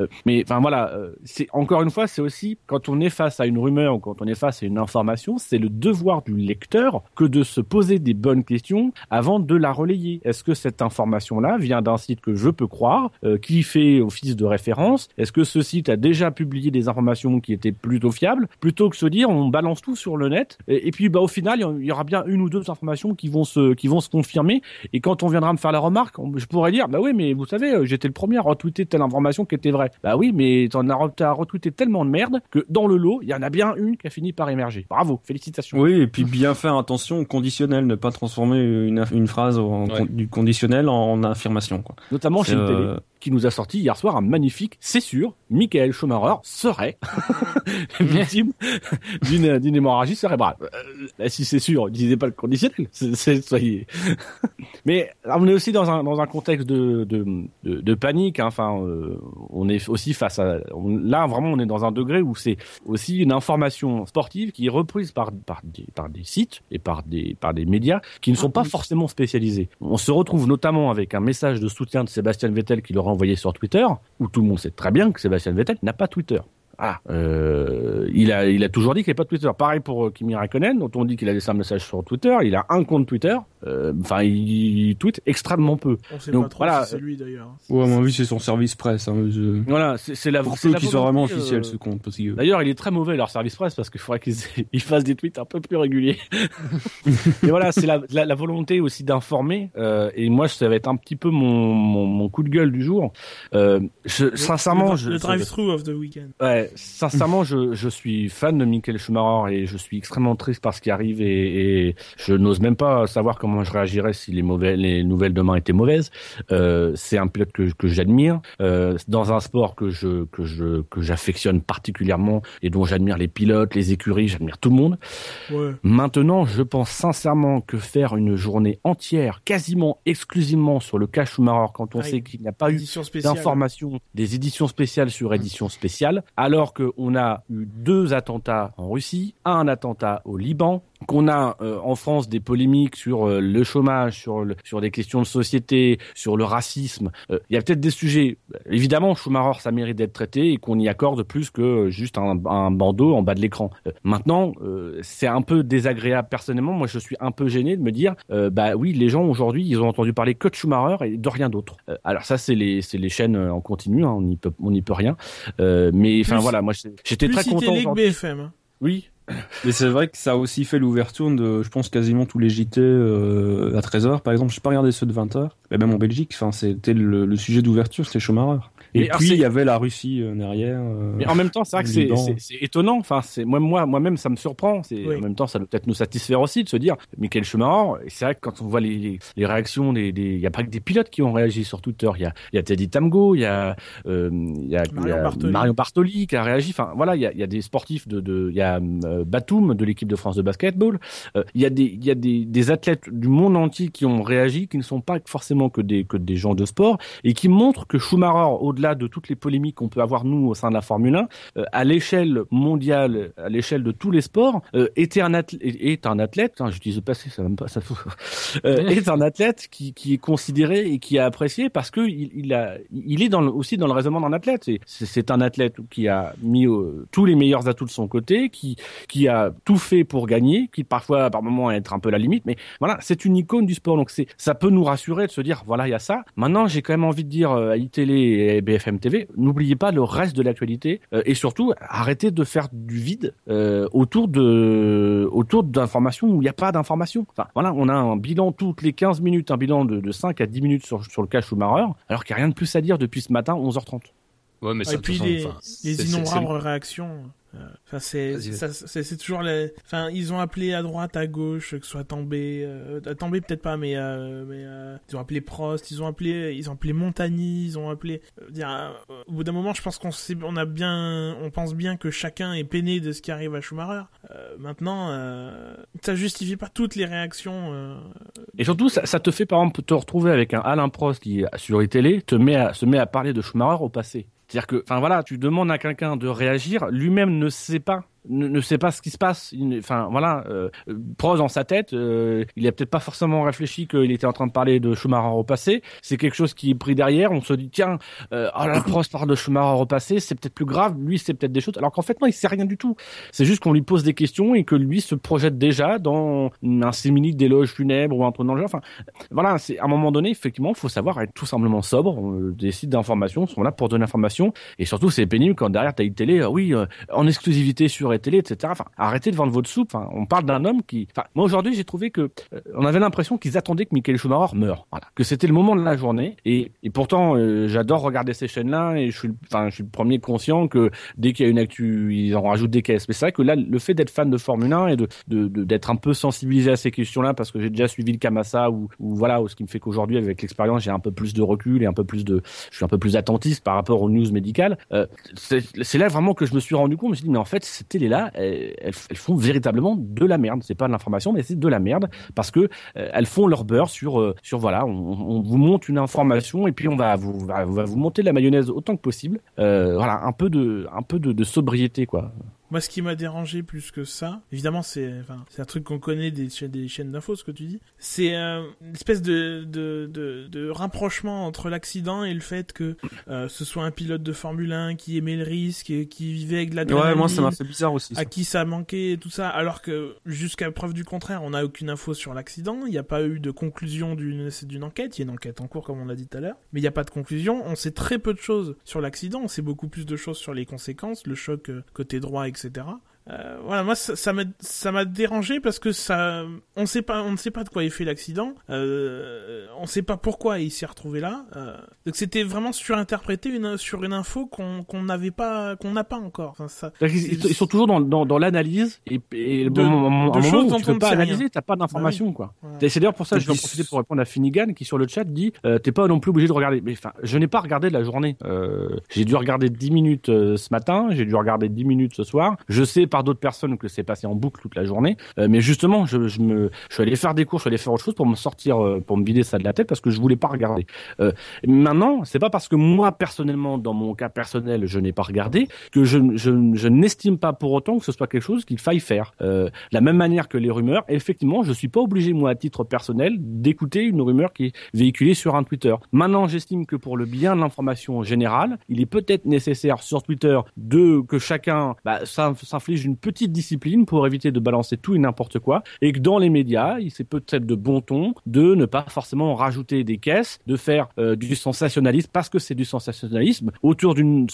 Euh, mais enfin voilà, euh, c'est encore une fois, c'est aussi quand on est face à une rumeur ou quand on est face à une information, c'est le devoir du lecteur que de se poser des bonnes questions avant de la relayer. Est-ce que cette information-là vient d'un site que je peux croire, euh, qui fait office de référence? Est-ce que ce site a déjà publié des informations qui étaient plutôt fiables? Plutôt que se dire on balance tout sur le net et, puis bah au final il y aura bien une ou deux informations qui vont se qui vont se confirmer et quand on viendra me faire la remarque, je pourrais dire bah oui mais vous savez euh, j'étais le premier à retweeter telle information qui était vraie. Bah oui mais t'en as, retweeté tellement de merde que dans le lot il y en a bien une qui a fini par émerger. Bravo, félicitations.
Oui, et puis bien faire attention au conditionnel, ne pas transformer une, une phrase en,
Ouais.
du conditionnel en affirmation. Quoi.
Notamment chez le télé. Qui nous a sorti hier soir un magnifique, c'est sûr, Michael Schumacher serait victime d'une hémorragie cérébrale. Euh, si c'est sûr, n'utilisez pas le conditionnel. C'est- soyez. Mais on est aussi dans un dans un contexte de de, de, de panique. hein. Enfin, euh, on est aussi face à on- là vraiment on est dans un degré où c'est aussi une information sportive qui est reprise par par des par des sites et par des par des médias qui ne sont pas forcément spécialisés. On se retrouve notamment avec un message de soutien de Sébastien Vettel qui l'aura envoyé sur Twitter, où tout le monde sait très bien que Sébastien Vettel n'a pas Twitter. Ah, euh, il a, il a toujours dit qu'il n'y avait pas de Twitter. Pareil pour euh, Kimi Raikkonen, dont on dit qu'il a laissé un message sur Twitter. Il a un compte Twitter. Euh, Enfin, il tweet extrêmement peu.
On sait
Donc,
pas trop
voilà.
si c'est lui d'ailleurs.
Ouais, à mon avis, c'est son service presse. Hein, je...
Voilà, c'est la.
Pour
la
qu'il soit vraiment
volonté,
officiel,
euh,
ce compte. Que...
D'ailleurs, il est très mauvais leur service presse parce qu'il faudrait qu'ils ils fassent des tweets un peu plus réguliers. Mais voilà, c'est la, la, la volonté aussi d'informer. euh, et moi, ça va être un petit peu mon, mon, mon coup de gueule du jour. Euh, je,
Le-
sincèrement,
le,
je,
le drive-through of the weekend.
Ouais, sincèrement, je, je suis fan de Michael Schumacher et je suis extrêmement triste par ce qui arrive et, et je n'ose même pas savoir comment je réagirais si les mauvais, les nouvelles demain étaient mauvaises. Euh, c'est un pilote que, que j'admire euh, dans un sport que je que je que j'affectionne particulièrement et dont j'admire les pilotes, les écuries, j'admire tout le monde.
Ouais.
Maintenant, je pense sincèrement que faire une journée entière, quasiment exclusivement sur le cas Schumacher, quand on
Ouais.
sait qu'il n'y a pas eu d'informations, des éditions spéciales sur éditions spéciales, alors qu'on a eu deux attentats en Russie, un attentat au Liban, qu'on a euh, en France des polémiques sur euh, le chômage, sur le- sur des questions de société, sur le racisme. Euh, Il y a peut-être des sujets. euh, Évidemment, Schumacher, ça mérite d'être traité et qu'on y accorde plus que juste un, un bandeau en bas de l'écran. Euh, maintenant, euh, c'est un peu désagréable personnellement. Moi, je suis un peu gêné de me dire, euh, bah oui, les gens aujourd'hui, ils ont entendu parler que de Schumacher et de rien d'autre. Euh, alors ça, c'est les c'est les chaînes en continu, hein, on n'y peut on n'y peut rien. Euh, mais enfin voilà, moi j'étais- très content.
BFM. hein.
Oui,
Mais c'est vrai que ça a aussi fait l'ouverture de, je pense, quasiment tous les JT euh, à 13h, par exemple. Je pas regardé ceux de 20h. Mais même en Belgique, enfin, c'était le, le sujet d'ouverture, c'était Schumacher. Et
Mais
puis,
c'est-
il y avait la Russie euh, derrière. euh,
Mais en même temps, c'est vrai que c'est c'est- c'est étonnant. Enfin, c'est moi, moi, moi-même, ça me surprend. C'est
Oui.
en même temps, ça doit peut-être nous satisfaire aussi de se dire, Michael Schumacher. Et c'est vrai que quand on voit les, les, les réactions des, des, il y a pas que des pilotes qui ont réagi sur Twitter. Il y a, il y a Teddy Tamgo, il y a, euh, il y a, il y
Marion
a
Bartoli.
Marion Bartoli qui a réagi. Enfin, voilà, il y a, il y a des sportifs de, de, il y a euh, Batum de l'équipe de France de basketball. Euh, il y a des, il y a des, des athlètes du monde entier qui ont réagi, qui ne sont pas forcément que des, que des gens de sport et qui montrent que Schumacher, au-delà de toutes les polémiques qu'on peut avoir nous au sein de la Formule 1, euh, à l'échelle mondiale, à l'échelle de tous les sports, euh, était un athlète, est un athlète. Hein, J'utilise le passé, ça même pas, ça euh, est un athlète qui, qui est considéré et qui est apprécié parce que il, il a, il est dans le- aussi dans le raisonnement d'un athlète. C'est- un athlète qui a mis euh, tous les meilleurs atouts de son côté, qui, qui a tout fait pour gagner, qui parfois par moments être un peu la limite, mais voilà, c'est une icône du sport. Donc c'est, ça peut nous rassurer de se dire, voilà, il y a ça. Maintenant, j'ai quand même envie de dire euh, à iTélé et BFM TV, n'oubliez pas le reste de l'actualité euh, et surtout arrêtez de faire du vide euh, autour de, autour d'informations où il n'y a pas d'informations. Enfin, voilà, on a un bilan toutes les 15 minutes, un bilan de, de 5 à 10 minutes sur, sur le cas Schumacher, alors qu'il n'y a rien de plus à dire depuis ce matin, 11h30.
Ouais, mais
Ah,
ça,
et
de
puis les, innombrables réactions. Enfin, c'est toujours les. Enfin, ils ont appelé à droite, à gauche, que ce soit Tambay, euh, euh, Tambay peut-être pas, mais euh, mais euh, ils ont appelé Prost, ils ont appelé, ils ont appelé Montagny, ils ont appelé. dire, au bout d'un moment, je pense qu'on on a bien, on pense bien que chacun est peiné de ce qui arrive à Schumacher. Euh, maintenant, euh, ça justifie pas toutes les réactions. euh,
Et surtout, ça, ça te fait par exemple te retrouver avec un Alain Prost qui sur les télé te met à, se met à parler de Schumacher au passé. C'est-à-dire que, enfin voilà, tu demandes à quelqu'un de réagir, lui-même ne sait pas, ne, ne sait pas ce qui se passe. Enfin voilà, euh, Prost dans sa tête, euh, il a peut-être pas forcément réfléchi qu'il était en train de parler de Schumacher au passé. C'est quelque chose qui est pris derrière. On se dit tiens, euh, oh là, Prost parle de Schumacher au passé, c'est peut-être plus grave. Lui, c'est peut-être des choses. Alors qu'en fait non, il sait rien du tout. C'est juste qu'on lui pose des questions et que lui se projette déjà dans un simili d'éloge funèbre ou un truc dans le genre. Enfin, voilà, c'est à un moment donné, effectivement, il faut savoir être tout simplement sobre. Euh, Des sites d'information sont là pour donner l'information. Et surtout, c'est pénible quand derrière, tu as une télé, euh, oui, en exclusivité sur télé, etc. Enfin, arrêtez de vendre votre soupe. Enfin, on parle d'un homme qui... Moi, aujourd'hui, j'ai trouvé que... euh, on avait l'impression qu'ils attendaient que Michael Schumacher meure. Voilà. Que c'était le moment de la journée. Et, et pourtant, euh, j'adore regarder ces chaînes-là. Et je suis, enfin, je suis le premier conscient que dès qu'il y a une actu, ils en rajoutent des caisses. Mais c'est vrai que là, le fait d'être fan de Formule 1 et de d'être un peu sensibilisé à ces questions-là, parce que j'ai déjà suivi le Kamasa, ou, ou voilà, ou ce qui me fait qu'aujourd'hui, avec l'expérience, j'ai un peu plus de recul et un peu plus de, je suis un peu plus attentiste par rapport aux news médicales. Euh, c'est là vraiment que je me suis rendu compte. Je me suis dit, mais en fait, ces télés-là, elles, elles- font véritablement de la merde. C'est pas de l'information, mais c'est de la merde parce que euh, elles font leur beurre sur, euh, sur voilà, on, vous monte une information et puis on va vous, va, vous monter de la mayonnaise autant que possible. Euh, voilà, un peu de, un peu de sobriété, quoi.
Moi, ce qui m'a dérangé plus que ça, évidemment, c'est enfin, c'est un truc qu'on connaît des, chaînes- des chaînes d'infos, ce que tu dis. C'est euh, une espèce de, de, de, de rapprochement entre l'accident et le fait que euh, ce soit un pilote de Formule 1 qui aimait le risque, et qui vivait avec de l'adrénaline,
Ouais, moi ça m'a fait bizarre aussi. ça.
à qui ça manquait et tout ça, alors que jusqu'à preuve du contraire, on n'a aucune info sur l'accident, il n'y a pas eu de conclusion d'une d'une enquête, il y a une enquête en cours comme on l'a dit tout à l'heure, mais il n'y a pas de conclusion, on sait très peu de choses sur l'accident, on sait beaucoup plus de choses sur les conséquences, le choc euh, côté droit, etc etc. Euh, voilà, moi ça m'a ça m'a dérangé parce que ça on sait pas on ne sait pas de quoi est fait l'accident, euh, on sait pas pourquoi il s'est retrouvé là. euh, donc c'était vraiment surinterprété une sur une info qu'on qu'on n'avait pas qu'on n'a pas encore. Enfin, ça,
Ils, ils sont toujours dans, dans, dans l'analyse et, et le
De-
moment, un
de
moment où
dont
tu
on
peux pas analyser, t'as pas d'informations quoi.
voilà.
C'est d'ailleurs pour ça que je vais en profiter pour répondre à Finnegan qui sur le chat dit euh, t'es pas non plus obligé de regarder. Mais enfin, je n'ai pas regardé de la journée. Euh, j'ai dû regarder 10 minutes euh, ce matin, j'ai dû regarder 10 minutes ce soir. Je sais par d'autres personnes que c'est passé en boucle toute la journée. Euh, mais justement, je, me, suis allé faire des cours, je suis allé faire autre chose pour me sortir, euh, pour me vider ça de la tête parce que je voulais pas regarder. Euh, maintenant, c'est pas parce que moi personnellement, dans mon cas personnel, je n'ai pas regardé que je, je, n'estime pas pour autant que ce soit quelque chose qu'il faille faire. Euh, de la même manière que les rumeurs, effectivement, je suis pas obligé moi à titre personnel d'écouter une rumeur qui est véhiculée sur un Twitter. Maintenant, j'estime que pour le bien de l'information générale, il est peut-être nécessaire sur Twitter de que chacun bah, s'in- une petite discipline pour éviter de balancer tout et n'importe quoi, et que dans les médias, il c'est peut-être de bon ton de ne pas forcément rajouter des caisses, de faire euh, du sensationnalisme parce que c'est du sensationnalisme autour d'une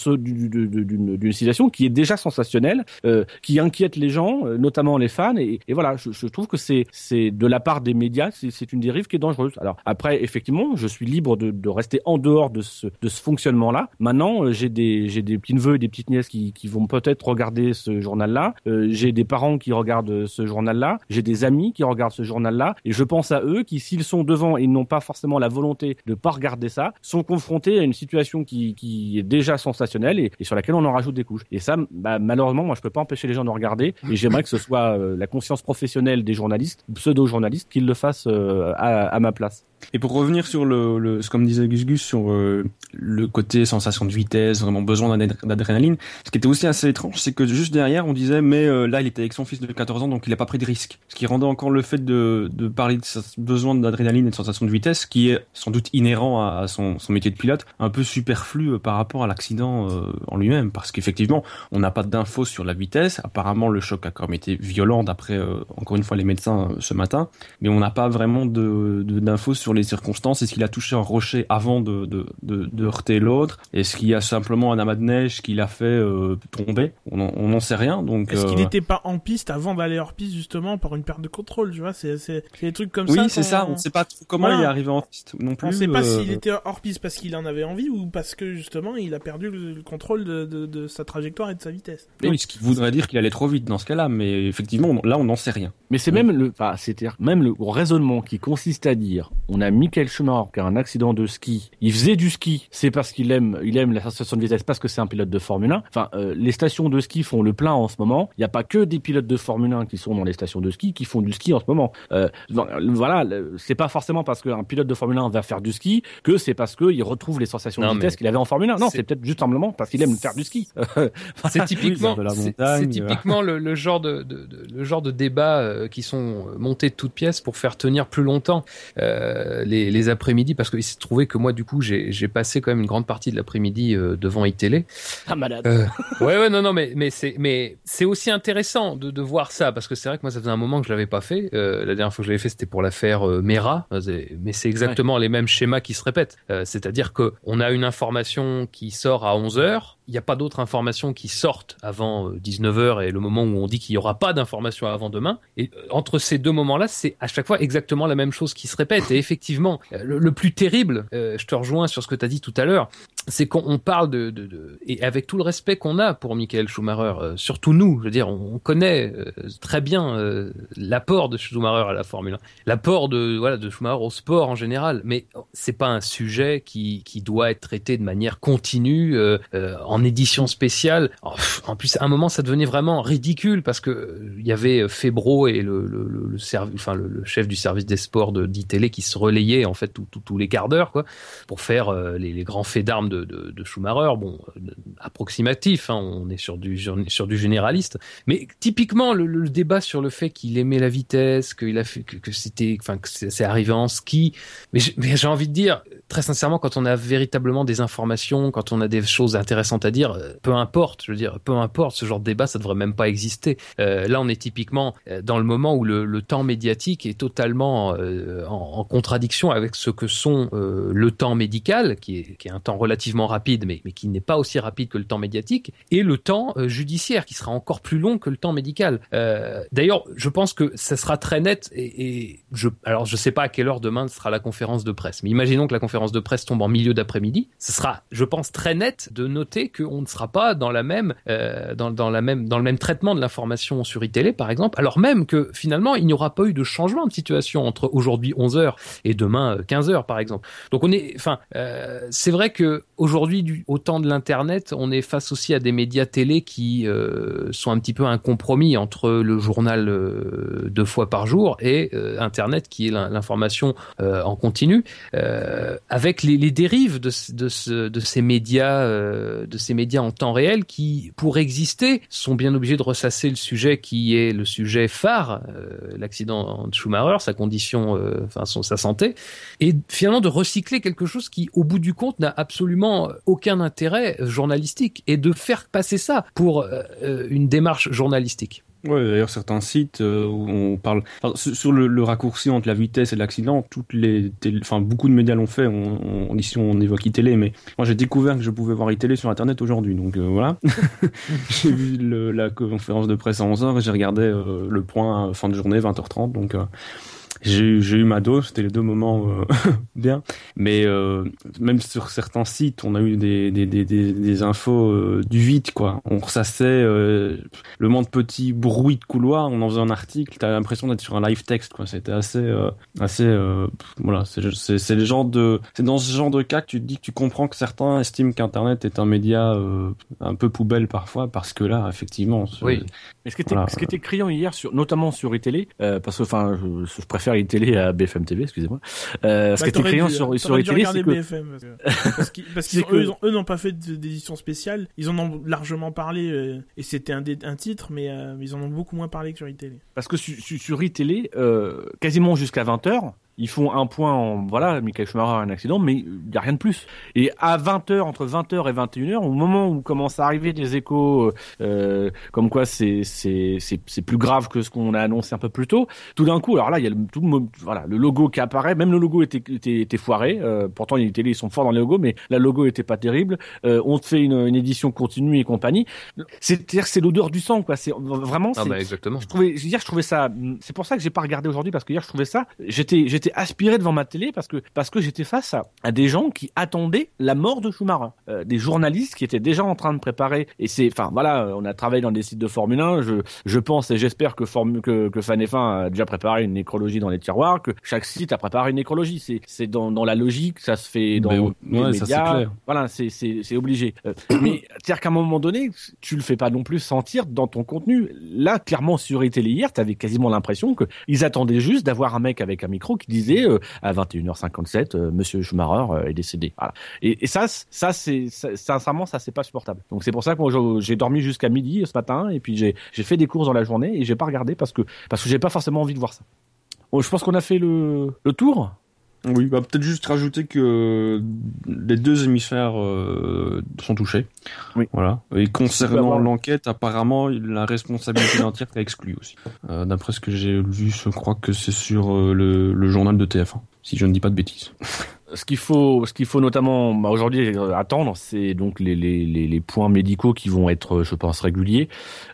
situation qui est déjà sensationnelle, euh, qui inquiète les gens, euh, notamment les fans, et, voilà, je, trouve que c'est de la part des médias, c'est une dérive qui est dangereuse. Alors après, effectivement, je suis libre de, rester en dehors de ce de ce fonctionnement-là. Maintenant, j'ai des des petits neveux et des petites nièces qui qui vont peut-être regarder ce journal-là. Euh, j'ai des parents qui regardent ce journal-là. J'ai des amis qui regardent ce journal-là, et je pense à eux qui, s'ils sont devant et n'ont pas forcément la volonté de pas regarder ça, sont confrontés à une situation qui est déjà sensationnelle et, sur laquelle on en rajoute des couches. Et ça, bah, malheureusement, moi, je peux pas empêcher les gens de regarder, et j'aimerais que ce soit euh, la conscience professionnelle des journalistes, pseudo-journalistes, qui le fassent euh, à ma place.
Et pour revenir sur le, le ce comme disait Gus Gus sur euh, le côté sensation de vitesse, vraiment besoin d'adr- d'adrénaline, ce qui était aussi assez étrange, c'est que juste derrière on disait mais euh, là il était avec son fils de 14 ans donc il a pas pris de risque. Ce qui rendait encore le fait de, de parler de ce besoin d'adrénaline et de sensation de vitesse qui est sans doute inhérent à, son, son métier de pilote, un peu superflu euh, par rapport à l'accident en lui-même parce qu'effectivement on n'a pas d'infos sur la vitesse. Apparemment le choc a quand même été violent d'après encore une fois les médecins ce matin, mais on n'a pas vraiment de de- d'infos sur sur les circonstances. Est-ce qu'il a touché un rocher avant de, de, de, heurter l'autre? Est-ce qu'il y a simplement un amas de neige qui l'a fait euh, tomber? On n'en sait rien. Donc
est-ce qu'il n'était pas en piste avant d'aller hors piste justement par une perte de contrôle Tu vois, c'est des trucs comme
ça.
Oui,
c'est ça. On ne sait pas comment il est arrivé en piste non plus.
On ne sait pas s'il était hors piste parce qu'il en avait envie ou parce que justement il a perdu le, contrôle de, de, sa trajectoire et de sa vitesse.
Oui, ce qui voudrait dire qu'il allait trop vite dans ce cas-là, mais effectivement là on n'en sait rien.
Mais c'est même le, enfin, c'est-à-dire même le raisonnement qui consiste à dire, on a Michael Schumacher qui a un accident de ski, il faisait du ski, c'est parce qu'il aime, il aime la sensation de vitesse parce que c'est un pilote de Formule 1. Enfin, euh, les stations de ski font le plein en ce moment. Il n'y a pas que des pilotes de Formule 1 qui sont dans les stations de ski qui font du ski en ce moment. Euh, voilà, c'est pas forcément parce qu'un pilote de Formule 1 va faire du ski que c'est parce qu'il retrouve les sensations de vitesse qu'il avait en Formule 1. Non, c'est peut-être juste simplement parce qu'il aime faire du ski.
c'est typiquement, c'est typiquement le, genre de, de, le genre de débat euh, qui sont montés de toutes pièces pour faire tenir plus longtemps euh, les, les après-midi parce qu'il s'est trouvé que moi du coup j'ai passé quand même une grande partie de l'après-midi euh, devant iTélé.
Ah malade.
Euh, ouais ouais non non mais mais c'est mais c'est aussi intéressant de, de voir ça parce que c'est vrai que moi ça faisait un moment que je l'avais pas fait. Euh, la dernière fois que je l'avais fait c'était pour l'affaire Mera mais c'est exactement les mêmes schémas qui se répètent. C'est-à-dire que on a une information qui sort à 11 heures il n'y a pas d'autres informations qui sortent avant 19h euh, et le moment où on dit qu'il n'y aura pas d'informations avant demain. Et euh, entre ces deux moments-là, c'est à chaque fois exactement la même chose qui se répète. Et effectivement, euh, le, plus terrible, je te rejoins sur ce que tu as dit tout à l'heure, c'est qu'on parle de, de, et avec tout le respect qu'on a pour Michael Schumacher, surtout nous, je veux dire, on, connaît très bien l'apport de Schumacher à la Formule 1, l'apport de voilà de Schumacher au sport en général, mais c'est pas un sujet qui, qui doit être traité de manière continue en en édition spéciale. En plus, à un moment, ça devenait vraiment ridicule parce que il y avait Febro et le, chef du service des sports de d'ITélé qui se relayaient en fait tous les quarts d'heure, quoi, pour faire euh, les, grands faits d'armes de, Schumacher. Bon, euh, approximatif, hein, on est sur du généraliste, mais typiquement le, débat sur le fait qu'il aimait la vitesse, que, que c'était, enfin, que c'est arrivé en ski. Mais j'ai envie de dire, très sincèrement, quand on a véritablement des informations, quand on a des choses intéressantes à dire, euh, peu importe, je veux dire, peu importe, ce genre de débat, ça devrait même pas exister. Euh, là, on est typiquement euh, dans le moment où le, temps médiatique est totalement en, contradiction avec ce que sont le temps médical, qui est, un temps relativement rapide, mais, mais qui n'est pas aussi rapide que le temps médiatique, et le temps judiciaire, qui sera encore plus long que le temps médical. D'ailleurs, je pense que ça sera très net, et, et je, alors je sais pas à quelle heure demain sera la conférence de presse, mais imaginons que la conférence de presse tombe en milieu d'après-midi, ce sera, je pense, très net de noter qu'on ne sera pas dans la même, euh, dans, dans, la même, dans le même traitement de l'information sur iTélé, par exemple, alors même que finalement, il n'y aura pas eu de changement de situation entre aujourd'hui 11h et demain 15h, euh, par exemple. Donc on est, enfin, euh, c'est vrai que aujourd'hui, au temps de l'internet, on est face aussi à des médias télé qui sont un petit peu un compromis entre le journal deux fois par jour et internet qui est l'information en continu, avec les, les, dérives de, de, ce, de ces médias, de ces médias en temps réel qui, pour exister, sont bien obligés de ressasser le sujet qui est le sujet phare, l'accident de Schumacher, sa condition, enfin son, sa santé, et finalement de recycler quelque chose qui, au bout du compte, n'a absolument aucun intérêt journalistique et de faire passer ça pour euh, une démarche journalistique.
Ouais, d'ailleurs certains sites euh, où on parle sur le, raccourci entre la vitesse et l'accident, toutes les, enfin beaucoup de médias l'ont fait. On, on, ici on évoque iTélé, mais moi j'ai découvert que je pouvais voir iTélé sur internet aujourd'hui, donc euh, voilà. j'ai vu le, la conférence de presse à 11h et j'ai regardé le point fin de journée 20h30, donc j'ai eu ma dose, c'était les deux moments euh, bien. Mais euh, même sur certains sites, on a eu des, des, des, des infos euh, du vide, quoi. On ressassait le monde petit bruit de couloir, on en faisait un article, t'as l'impression d'être sur un live text, quoi. C'était assez, assez, voilà. C'est les gens de, c'est dans ce genre de cas que tu te dis que tu comprends que certains estiment qu'Internet est un média un peu poubelle parfois, parce que là, effectivement.
Oui. Mais ce qui était, ce qui était criant hier, sur, notamment sur iTélé, parce que, enfin, je, je préfère faire télé à BFM TV, excusez-moi. Euh, ce bah, qui était sur,
sur les télé, c'est que... BFM, parce qu'eux eux n'ont pas fait d'édition spéciale, ils en ont largement parlé, euh, et c'était un, un, titre, mais euh, ils en ont beaucoup moins parlé que sur iTélé.
Parce que sur, sur iTélé, euh, quasiment jusqu'à 20h, ils font un point en voilà, Michael Schumacher a un accident, mais il y a rien de plus. Et à 20h, entre 20h et 21h, au moment où commencent à arriver des échos euh, comme quoi c'est c'est c'est plus grave que ce qu'on a annoncé un peu plus tôt, tout d'un coup, alors là il y a le, tout voilà le logo qui apparaît, même le logo était était, était foiré. Euh, pourtant les télé ils sont forts dans les logos, mais la logo était pas terrible. Euh, on te fait une, une édition continue et compagnie. C'est-à-dire c'est l'odeur du sang quoi. C'est vraiment.
Ah bah exactement.
Je trouvais hier je trouvais ça. C'est pour ça que j'ai pas regardé aujourd'hui parce que hier je trouvais ça. J'étais j'étais aspiré devant ma télé parce que parce que j'étais face à, à, des gens qui attendaient la mort de Schumacher, euh, des journalistes qui étaient déjà en train de préparer. Et c'est, enfin voilà, on a travaillé dans des sites de Formule 1. Je je pense et j'espère que Formule que que Fan F1 a déjà préparé une nécrologie dans les tiroirs, que chaque site a préparé une nécrologie. C'est c'est dans dans la logique, ça se fait dans
ouais, les médias. Ça,
voilà, c'est c'est c'est obligé. Euh, mais c'est-à-dire qu'à un moment donné, tu le fais pas non plus sentir dans ton contenu. Là, clairement sur télé hier, tu avais quasiment l'impression que ils attendaient juste d'avoir un mec avec un micro qui euh, à 21h57, euh, Monsieur Schumacher euh, est décédé. Et, ça, ça sincèrement, ça c'est pas supportable. Donc c'est pour ça que j'ai dormi jusqu'à midi ce matin et puis j'ai fait des courses dans la journée et j'ai pas regardé parce que parce que j'ai pas forcément envie de voir ça. Bon, je pense qu'on a fait le tour.
Oui, bah peut-être juste rajouter que les deux hémisphères euh, sont touchés.
Oui.
Voilà. Et concernant l'enquête, apparemment, la responsabilité entière est exclue aussi. Euh, D'après ce que j'ai vu, je crois que c'est sur euh, le, le journal de TF1, si je ne dis pas de bêtises.
Ce qu'il faut, ce qu'il faut notamment bah, aujourd'hui attendre, c'est donc les, les, les, points médicaux qui vont être, je pense, réguliers.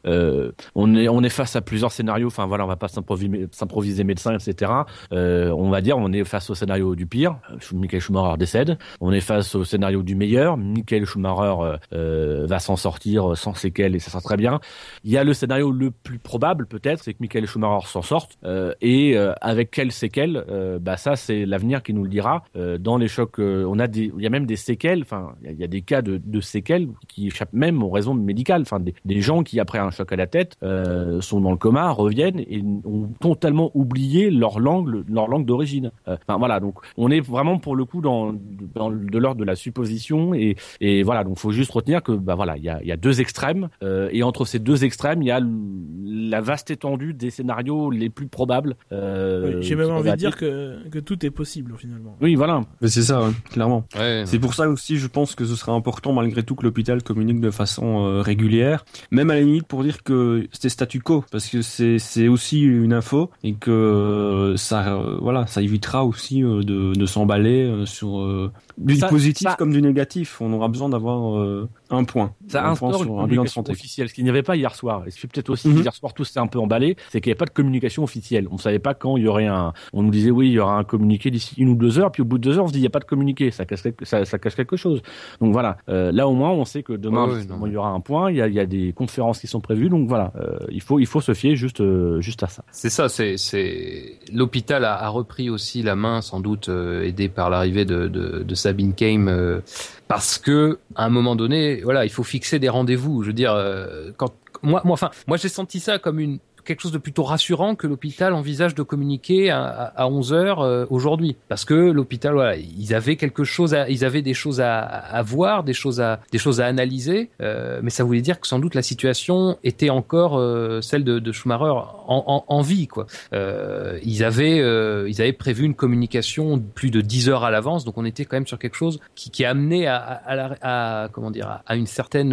Euh, on est on est face à plusieurs scénarios. Enfin voilà, on va pas s'improviser médecin, etc. Euh, on va dire, on est face au scénario du pire. Michael Schumacher décède. On est face au scénario du meilleur. Michael Schumacher euh, va s'en sortir sans séquelles et ça sera très bien. Il y a le scénario le plus probable peut-être, c'est que Michael Schumacher s'en sorte. Euh, et euh, avec quelles séquelles, bah ça c'est l'avenir qui nous le dira dans les chocs, euh, on a des, il y a même des séquelles. Enfin, il y, a des cas de, de, séquelles qui échappent même aux raisons médicales. Enfin, des, des gens qui après un choc à la tête euh, sont dans le coma, reviennent et ont totalement oublié leur langue, leur langue d'origine. Euh, enfin voilà, donc on est vraiment pour le coup dans, dans de l'ordre de la supposition et, et voilà, donc faut juste retenir que bah voilà, il y a, y a deux extrêmes euh, et entre ces deux extrêmes, il y a la vaste étendue des scénarios les plus probables.
Euh, J'ai même envie de dire que, que tout est possible finalement.
Oui, voilà.
Mais c'est ça, clairement. c'est pour ça aussi, je pense que ce serait important malgré tout que l'hôpital communique de façon euh, régulière, même à la limite pour dire que c'était statu quo, parce que c'est c'est aussi une info et que euh, ça euh, voilà, ça évitera aussi de, de s'emballer sur du positif comme du négatif. On aura besoin d'avoir un point.
Ça
un
instaure
sur
un bilan de santé officiel, ce qu'il n'y avait pas hier soir. Et ce peut-être aussi
Mhm.
hier soir tout s'est un peu emballé, c'est qu'il n'y avait pas de communication officielle. On ne savait pas quand il y aurait un. On nous disait oui, il y aura un communiqué d'ici une ou deux heures, puis au bout de deux heures, on se dit il n'y a pas de communiqué, ça cache quelque, ça, ça cache quelque chose. Donc voilà, euh, là au moins on sait que demain
non,
il y aura un point, il y a, il y a des conférences qui sont prévues, donc voilà, euh, il faut il faut se fier juste euh, juste à ça.
C'est ça, c'est c'est l'hôpital a, a repris aussi la main, sans doute euh, aidé par l'arrivée de, de, de Sabine Keim, euh, parce que à un moment donné, voilà, il faut fixer des rendez-vous. Je veux dire, euh, quand moi, moi, enfin, moi j'ai senti ça comme une quelque chose de plutôt rassurant que l'hôpital envisage de communiquer à, à 11 heures euh, aujourd'hui. Parce que l'hôpital voilà ils avaient quelque chose ils avaient des choses à, voir des choses à des choses à analyser euh, mais ça voulait dire que sans doute la situation était encore euh, celle de, Schumacher en, vie quoi. Ils avaient ils avaient prévu une communication plus de 10 heures à l'avance donc on était quand même sur quelque chose qui, qui a amené à, comment dire à, une certaine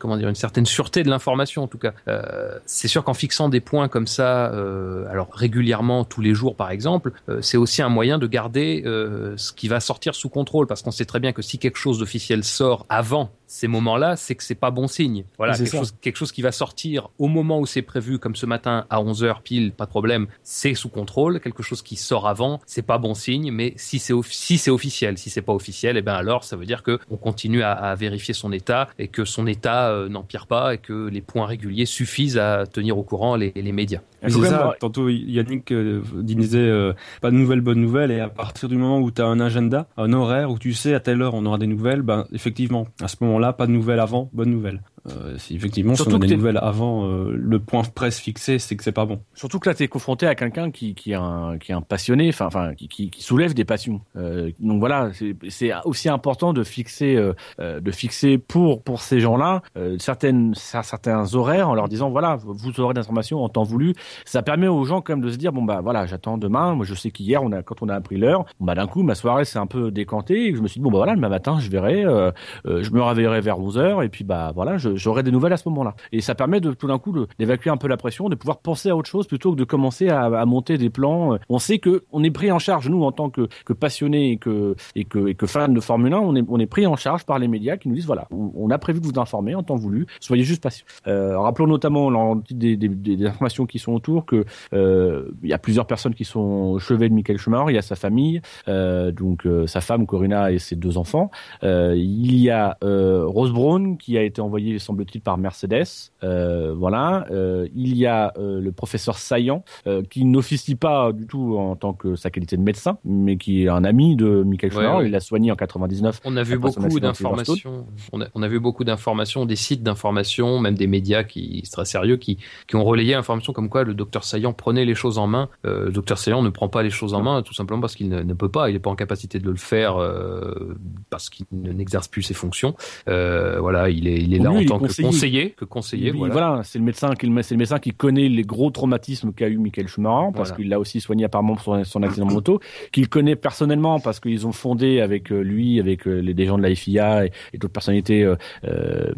comment dire une certaine sûreté de l'information en tout cas. C'est sûr qu'en fixant des points comme ça, euh, alors régulièrement tous les jours par exemple, euh, c'est aussi un moyen de garder euh, ce qui va sortir sous contrôle, parce qu'on sait très bien que si quelque chose d'officiel sort avant ces moments-là, c'est que c'est pas bon signe. Voilà, quelque chose, quelque chose qui va sortir au moment où c'est prévu, comme ce matin à 11h pile, pas de problème, c'est sous contrôle. Quelque chose qui sort avant, c'est pas bon signe, mais si c'est si c'est officiel, si c'est pas officiel, et ben alors ça veut dire que on continue à, à vérifier son état et que son état euh, n'empire pas et que les points réguliers suffisent à tenir au courant les, les médias.
C'est ça. Tantôt, Yannick euh, disait euh, pas de nouvelles, bonnes nouvelles. Et à partir du moment où tu as un agenda, un horaire, où tu sais à telle heure on aura des nouvelles, ben effectivement, à ce moment-là, pas de nouvelles avant, bonne nouvelle. Euh, si effectivement,
Surtout
si on a des
t'es-
nouvelles avant euh, le point presse fixé, c'est que c'est pas bon.
Surtout que là, tu es confronté à quelqu'un qui, qui, est un, qui est un passionné, enfin, enfin qui, qui, qui soulève des passions. Euh, donc voilà, c'est- aussi important de fixer, euh, de fixer pour pour ces gens-là certaines cer- certains horaires en leur disant voilà, vous aurez d'informations en temps voulu. Ça permet aux gens quand même de se dire bon bah voilà, j'attends demain. Moi, je sais qu'hier, on a quand on a appris l'heure, bah d'un coup, ma soirée s'est un peu décantée. Et je me suis dit bon bah voilà, demain matin, je verrai, je me réveillerai vers 11 heures et puis bah voilà, je- j'aurai des nouvelles à ce moment-là. Et ça permet de tout d'un coup d'évacuer un peu la pression, de pouvoir penser à autre chose plutôt que de commencer à, monter des plans. Euh, On sait que on est pris en charge nous en tant que, que passionnés et que et que et fans de Formule 1, on est on est pris en charge par les médias qui nous disent voilà, on, a prévu de vous informer en temps voulu, soyez juste patients. Euh, rappelons notamment des, des, des, des informations qui sont autour que euh, y a plusieurs personnes qui sont au chevet de Michael Schumacher, il y a sa famille, euh, donc sa femme Corinna et ses deux enfants. Il y a Rose Brown qui a été envoyée, semble-t-il, par Mercedes. Euh, voilà. Euh, il y a euh, le professeur Saillant qui n'officie pas du tout en tant que sa qualité de médecin, mais qui est un ami de Michael Schumacher.
ouais.
Il l'a soigné en 99.
On a vu beaucoup d'informations. On a, on a vu beaucoup d'informations, des sites d'informations, même des médias qui très sérieux, qui, qui ont relayé l'information comme quoi le docteur Saillant prenait les choses en main. Le docteur Saillant ne prend pas les choses en main, tout simplement parce qu'il ne, ne peut pas. Il n'est pas en capacité de le faire parce qu'il ne- n'exerce plus ses fonctions. Voilà, il est, il est là
Lui, est
tant
conseiller.
que conseiller, que conseiller. Voilà.
voilà, c'est le médecin qui c'est le médecin qui connaît les gros traumatismes qu'a eu Michael Schumacher parce
Voilà.
qu'il l'a aussi soigné apparemment pour son, accident de moto, qu'il connaît personnellement parce qu'ils ont fondé avec euh, lui, avec euh, les des gens de la FIA et, et d'autres personnalités euh,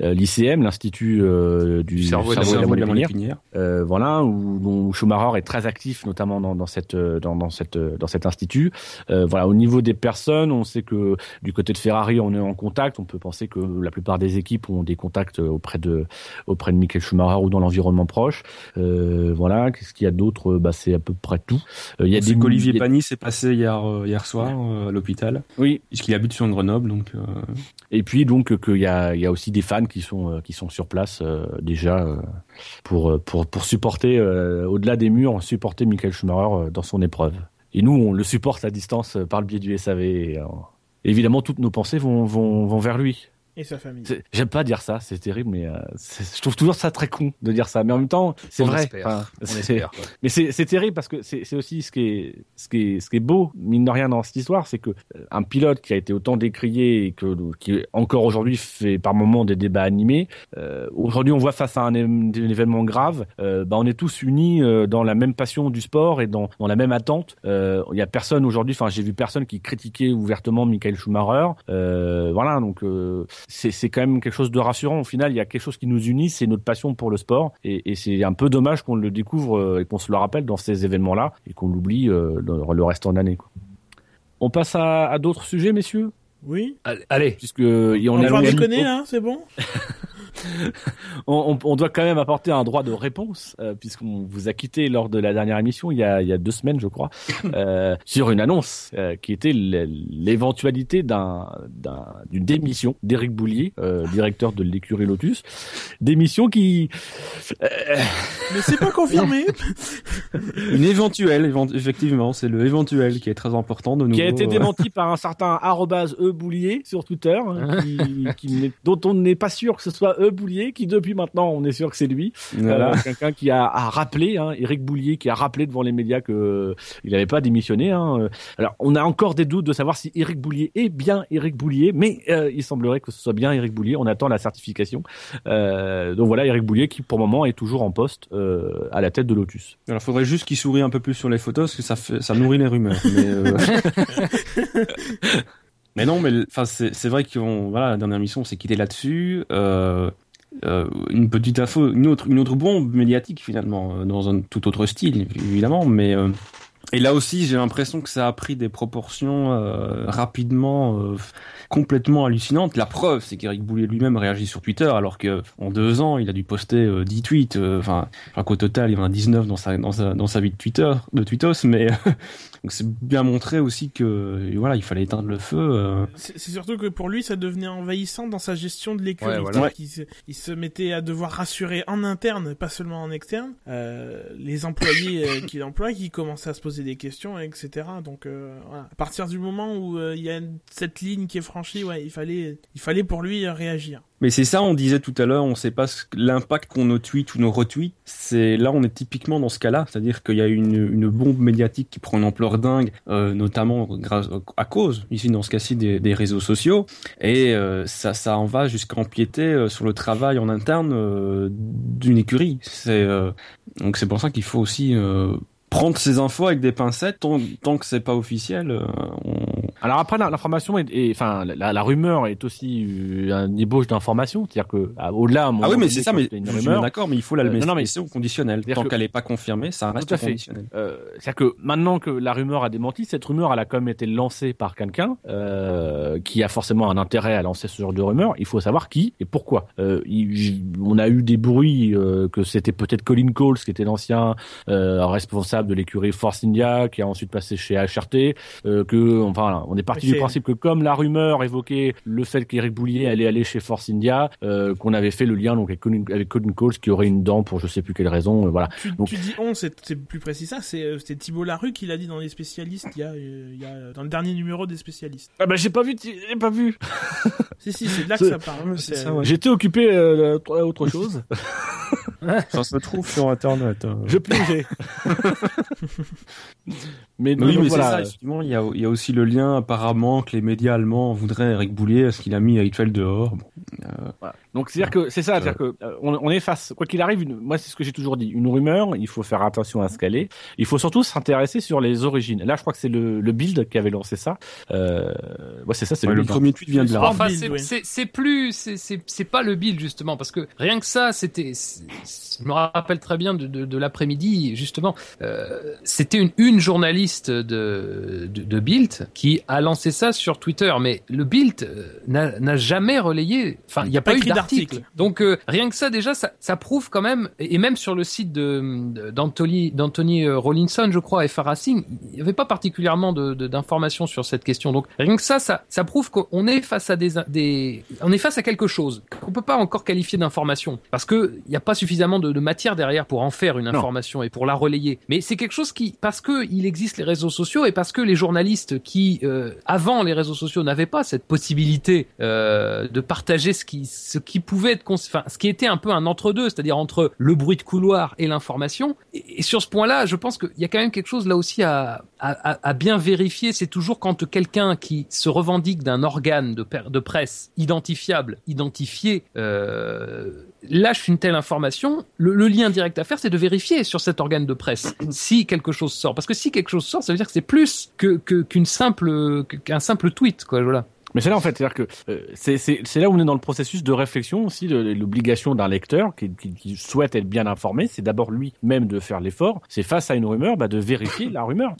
l'ICM, l'institut euh, du,
Du cerveau et de
cerveau et de la
de la
voilà, où, Schumacher est très actif, notamment dans, dans cette dans, dans cette dans cet institut. Voilà, au niveau des personnes, on sait que du côté de Ferrari, on est en contact. On peut penser que la plupart des équipes ont des contacts auprès de auprès de Michael Schumacher ou dans l'environnement proche. Euh, voilà, qu'est-ce qu'il y a d'autre? Bah, c'est à peu près tout. Euh, il y a des
qu'Olivier
il y a-
Pani s'est passé hier, euh, hier soir à l'hôpital,
Oui,
puisqu'il habite sur Grenoble, donc
Et puis donc qu'il y a, il y a aussi des fans qui sont qui sont sur place déjà pour pour pour supporter au-delà des murs, supporter Michael Schumacher dans son épreuve. Et nous, on le supporte à distance par le biais du SAV. Et, euh, évidemment, toutes nos pensées vont vont vont vers lui.
Et sa famille.
C'est- J'aime pas dire ça, c'est terrible, mais euh, c'est- je trouve toujours ça très con de dire ça. Mais en même temps, c'est
On
vrai.
espère.
Enfin,
On
c'est-
espère. quoi.
mais c'est c'est terrible parce que c'est c'est aussi ce qui est ce qui est ce qui est beau mine de rien dans cette histoire, c'est que euh, un pilote qui a été autant décrié et que qui encore aujourd'hui fait par moments des débats animés, euh, aujourd'hui on voit face à un, é- un événement grave, euh, bah on est tous unis euh, dans la même passion du sport et dans dans la même attente. Euh, Il y a personne aujourd'hui, enfin j'ai vu personne qui critiquait ouvertement Michael Schumacher. Euh, voilà donc euh, c'est quand même quelque chose de rassurant. Au final, il y a quelque chose qui nous unit, c'est notre passion pour le sport et, c'est un peu dommage qu'on le découvre euh, et qu'on se le rappelle dans ces événements-là et qu'on l'oublie euh, dans le restant de l'année. On passe à d'autres sujets, messieurs,
Oui.
Allez, allez.
puisque euh, et
On,
on,
va
on-
déconner, là, c'est bon
on, on- on doit quand même apporter un droit de réponse euh, puisqu'on vous a quitté lors de la dernière émission il y a, il y a deux semaines, je crois, euh, sur une annonce euh, qui était l'éventualité d'un d'un- d'une démission d'Éric Boulier, euh, directeur de l'écurie Lotus, démission qui euh,
Mais c'est pas confirmé.
une éventuelle, évent- effectivement, c'est le éventuel qui est très important de nouveau.
qui a été démenti par un certain arrobase e boulier sur Twitter, hein, qui, qui n'est- dont on n'est pas sûr que ce soit e boulier, qui depuis maintenant on est sûr que c'est lui.
voilà.
Euh, Quelqu'un qui a, a rappelé, hein, Eric Boulier, qui a rappelé devant les médias que euh, il n'avait pas démissionné. Hein. Alors on a encore des doutes de savoir si Eric Boulier est bien Eric Boulier, mais euh, il semblerait que ce soit bien Eric Boulier. On attend la certification. Euh, donc voilà, Eric Boulier qui pour le moment est toujours en poste euh, à la tête de Lotus.
Alors, faudrait juste qu'il sourie un peu plus sur les photos, parce que ça fait, ça nourrit les rumeurs. Mais, euh, mais non, mais enfin, c'est vrai qu'on, voilà, la dernière mission, on s'est quitté là-dessus. Euh, euh, une petite info, une autre, une autre bombe médiatique finalement, euh, dans un tout autre style évidemment, mais euh, et là aussi, j'ai l'impression que ça a pris des proportions euh, rapidement euh, complètement hallucinantes. La preuve, c'est qu'Eric Boulier lui-même réagit sur Twitter, alors que en deux ans, il a dû poster euh, 10 tweets. Enfin, qu'au total, il y en a 19 dans sa dans sa dans sa vie de Twitter, de Tweetos, mais donc c'est bien montré aussi que voilà, il fallait éteindre le feu. euh.
C'est surtout que pour lui, ça devenait envahissant dans sa gestion de l'écurie.
Ouais, voilà.
C'est-à-dire qu'il se- Il se mettait à devoir rassurer en interne, pas seulement en externe, euh, les employés euh, qu'il emploie, qui commençaient à se poser des questions, etc. Donc euh, voilà. à partir du moment où euh, il y a cette ligne qui est franchie, ouais, il fallait, il fallait pour lui réagir.
Mais c'est ça, on disait tout à l'heure, on ne sait pas l'impact qu'ont nos tweets ou nos retweets. C'est là, on est typiquement dans ce cas-là, c'est-à-dire qu'il y a une, bombe médiatique qui prend une ampleur dingue, euh, notamment grâce à cause, ici dans ce cas-ci, des, réseaux sociaux, et euh, ça, en va jusqu'à empiéter euh, sur le travail en interne euh, d'une écurie. Donc c'est pour ça qu'il faut aussi prendre ces infos avec des pincettes tant, tant que c'est pas officiel. Euh.
Alors après l'information est, enfin la, la, rumeur est aussi euh, un ébauche d'information, c'est-à-dire que au-delà.
Ah oui mais c'est ça, mais d'accord, mais il faut la euh, non, mais au conditionnel. Tant qu'elle est pas confirmée, ça reste tout à conditionnel.
Euh, c'est-à-dire que maintenant que la rumeur a démenti, cette rumeur elle a quand même été lancée par quelqu'un euh, qui a forcément un intérêt à lancer ce genre de rumeur. Il faut savoir qui et pourquoi. Euh, on a eu des bruits que c'était peut-être Colin Coles qui était l'ancien responsable de l'écurie Force India, qui a ensuite passé chez HRT, euh, que enfin on est parti du principe que comme la rumeur évoquait le fait qu'Eric Boulier allait aller chez Force India, euh, qu'on avait fait le lien donc avec Colin, avec Coles qui aurait une dent pour je sais plus quelle raison, euh, voilà.
Tu, donc, tu dis on, c'est plus précis ça, c'est c'était Thibault Larue qui l'a dit dans les spécialistes, il y, a, il y a dans le dernier numéro des spécialistes.
Ah bah j'ai pas vu, j'ai pas vu.
si si, c'est de là que ça parle.
J'étais occupé euh, à autre chose.
ça se trouve sur internet. Hein.
Je plongeais.
mais oui, mais voilà. ça, effectivement, il y a, il y a aussi le lien apparemment que les médias allemands voudraient Eric Boulier, ce qu'il a mis Eichfeld dehors. Bon,
euh, voilà. Donc c'est-à-dire que c'est ça, c'est-à-dire que euh, on, on, est face, quoi qu'il arrive, une, moi c'est ce que j'ai toujours dit, une rumeur, il faut faire attention à ce qu'elle est. Il faut surtout s'intéresser sur les origines. Là, je crois que c'est le, le build qui avait lancé ça. Euh, ouais, c'est ça, c'est
le,
le,
premier tweet vient de là.
Enfin, c'est plus, c'est pas le build justement, parce que rien que ça, c'était, je me rappelle très bien de, de, de l'après-midi justement, euh, c'était une, une journaliste de, de, de Bild qui a lancé ça sur Twitter, mais le Bild euh, n'a jamais relayé, enfin il n'y a pas, pas eu d'article. Donc euh, rien que ça déjà, ça, ça, prouve quand même, et même sur le site de d'Anthony euh, Rollinson, je crois, FR Racing, il n'y avait pas particulièrement d'informations de, sur cette question. Donc rien que ça, ça, ça prouve qu'on est face à des, des, on est face à quelque chose qu'on peut pas encore qualifier d'information parce que il n'y a pas suffisamment de, de, matière derrière pour en faire une information non. et pour la relayer. Mais c'est quelque chose qui, parce que il existe les réseaux sociaux et parce que les journalistes qui euh, avant les réseaux sociaux n'avaient pas cette possibilité euh, de partager ce qui ce qui pouvait être enfin, ce qui était un peu un entre-deux, c'est-à-dire entre le bruit de couloir et l'information. Et, sur ce point-là, je pense qu'il y a quand même quelque chose là aussi à, à, bien vérifier. C'est toujours quand quelqu'un qui se revendique d'un organe de, de, presse identifiable, identifié, euh, lâche une telle information, le, le, lien direct à faire, c'est de vérifier sur cet organe de presse si quelque chose sort. Parce que si quelque chose sort, ça veut dire que c'est plus que qu'une simple qu'un simple tweet, quoi. Voilà.
Mais c'est là en fait, c'est-à-dire que euh, c'est là où on est dans le processus de réflexion aussi de l'obligation d'un lecteur qui, qui, qui, souhaite être bien informé, c'est d'abord lui-même de faire l'effort. C'est face à une rumeur, bah, de vérifier la rumeur,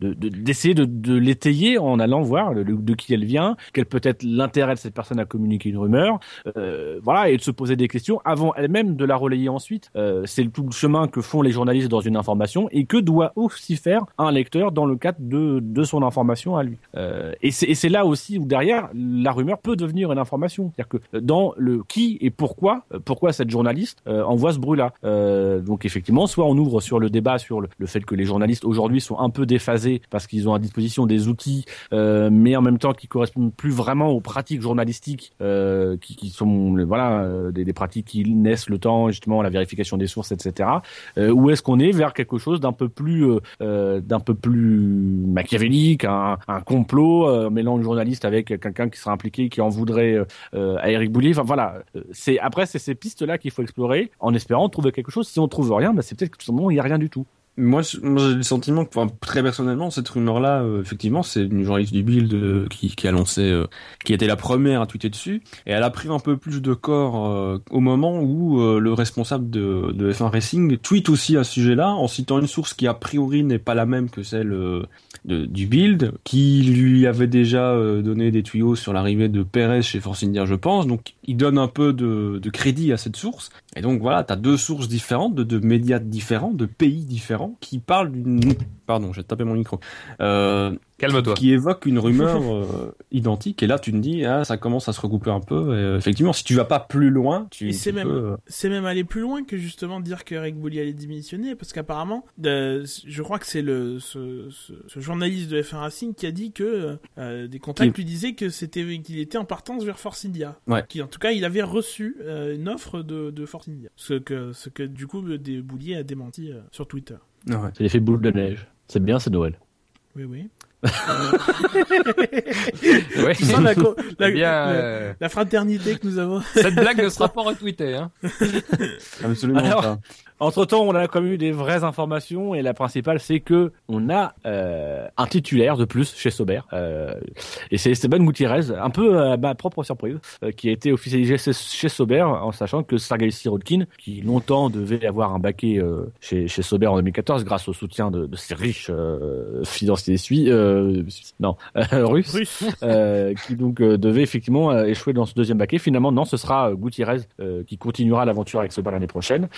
d'essayer de, de, de, de l'étayer en allant voir de, qui elle vient, quel peut être l'intérêt de cette personne à communiquer une rumeur, euh, voilà, et de se poser des questions avant elle-même de la relayer ensuite. Euh, c'est tout le chemin que font les journalistes dans une information et que doit aussi faire un lecteur dans le cadre de, de son information à lui. Euh, et c'est là aussi où derrière derrière, la rumeur peut devenir une information. C'est-à-dire que dans le qui et pourquoi, pourquoi cette journaliste euh, envoie ce bruit-là. Euh, donc effectivement, soit on ouvre sur le débat sur le, fait que les journalistes aujourd'hui sont un peu déphasés parce qu'ils ont à disposition des outils, euh, mais en même temps qui correspondent plus vraiment aux pratiques journalistiques, euh, qui, sont voilà euh, des, des, pratiques qui naissent le temps justement la vérification des sources, etc. ou est-ce qu'on est vers quelque chose d'un peu plus d'un peu plus machiavélique, un, un complot mêlant le journaliste avec quelqu'un qui sera impliqué, qui en voudrait euh, à Eric Boulier. Enfin voilà, c'est après c'est ces pistes là qu'il faut explorer en espérant trouver quelque chose. Si on trouve rien, bah, c'est peut-être que tout simplement il y a rien du tout.
Moi, j'ai le sentiment que, enfin, très personnellement, cette rumeur-là, euh, effectivement, c'est une journaliste du Build euh, qui, qui a lancé, euh, qui était la première à tweeter dessus, et elle a pris un peu plus de corps euh, au moment où le responsable de, de F1 Racing tweet aussi à ce sujet-là, en citant une source qui a priori n'est pas la même que celle de, du Build, qui lui avait déjà donné des tuyaux sur l'arrivée de Perez chez Force India, je pense. Donc, il donne un peu de, de crédit à cette source, et donc voilà, t'as deux sources différentes, de, de médias différents, de pays différents différent qui parle d'une pardon, j'ai tapé mon micro. Euh,
Calme-toi.
Qui évoque une rumeur euh, identique. Et là, tu te dis, ah, ça commence à se recouper un peu. Et, euh, effectivement, si tu vas pas plus loin, tu.
C'est même,
peux, euh,
c'est même aller plus loin que justement dire que Eric Boulier allait démissionner, parce qu'apparemment, euh, je crois que c'est le ce, ce, ce journaliste de F1 Racing qui a dit que euh, des contacts lui disaient que c'était qu'il était en partance vers Force India.
Ouais.
Qui en tout cas, il avait reçu euh, une offre de, de Force India. Ce que ce que du coup, des Boulier a démenti euh, sur Twitter.
ouais.
C'est l'effet boule de neige. C'est bien, c'est Noël.
Oui, oui.
Ouais.
Tu sens la, co- la,
Eh bien,
la- la fraternité que nous avons.
cette blague ne sera pas retweetée. Hein.
Absolument
Alors,
pas.
Entre temps, on a quand même eu des vraies informations et la principale, c'est que on a euh, un titulaire de plus chez Sauber euh, et c'est Esteban Gutiérrez, un peu à ma propre surprise, euh, qui a été officialisé chez, Sauber en sachant que Sergei Sirotkin, qui longtemps devait avoir un baquet chez, chez Sauber en 2014 grâce au soutien de, de ses riches financiers suisses, non, russes,
Russe.
qui donc devait effectivement échouer dans ce deuxième baquet. Finalement, non, ce sera Gutiérrez qui continuera l'aventure avec Sauber l'année prochaine.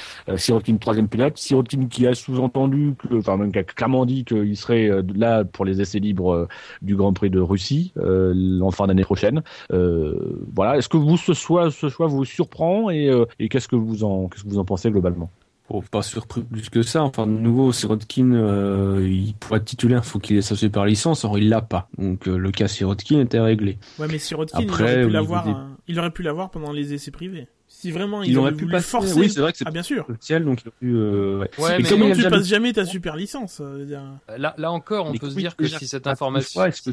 Sirotkin troisième pilote, Sirotkin qui a sous-entendu, que, enfin même qui a clairement dit qu'il serait euh, là pour les essais libres euh, du Grand Prix de Russie euh, en fin d'année prochaine. Euh, voilà. Est-ce que vous ce choix, ce choix vous surprend et, euh, et qu'est-ce que vous en, qu'est-ce que vous en pensez globalement?
Bon, pas surpris plus que ça. Enfin, de nouveau, Sirotkin, euh, il pour être titulaire, faut qu'il ait sa super licence. Or, il l'a pas. Donc, euh, le cas Sirotkin était réglé.
Ouais, mais Sirotkin,
Après,
il aurait
au
pu l'avoir.
des-
hein. Il aurait pu l'avoir pendant les essais privés. Si vraiment
Il
il,
aurait
avait
pu passer.
forcer.
Oui, c'est vrai que c'est
ah bien sûr.
le ciel, donc il aurait pu. euh, ouais.
Ouais, mais-
comment tu passes jamais ta super licence euh.
Là, là encore, on
Mais
peut se dire que si cette information.
Est-ce que,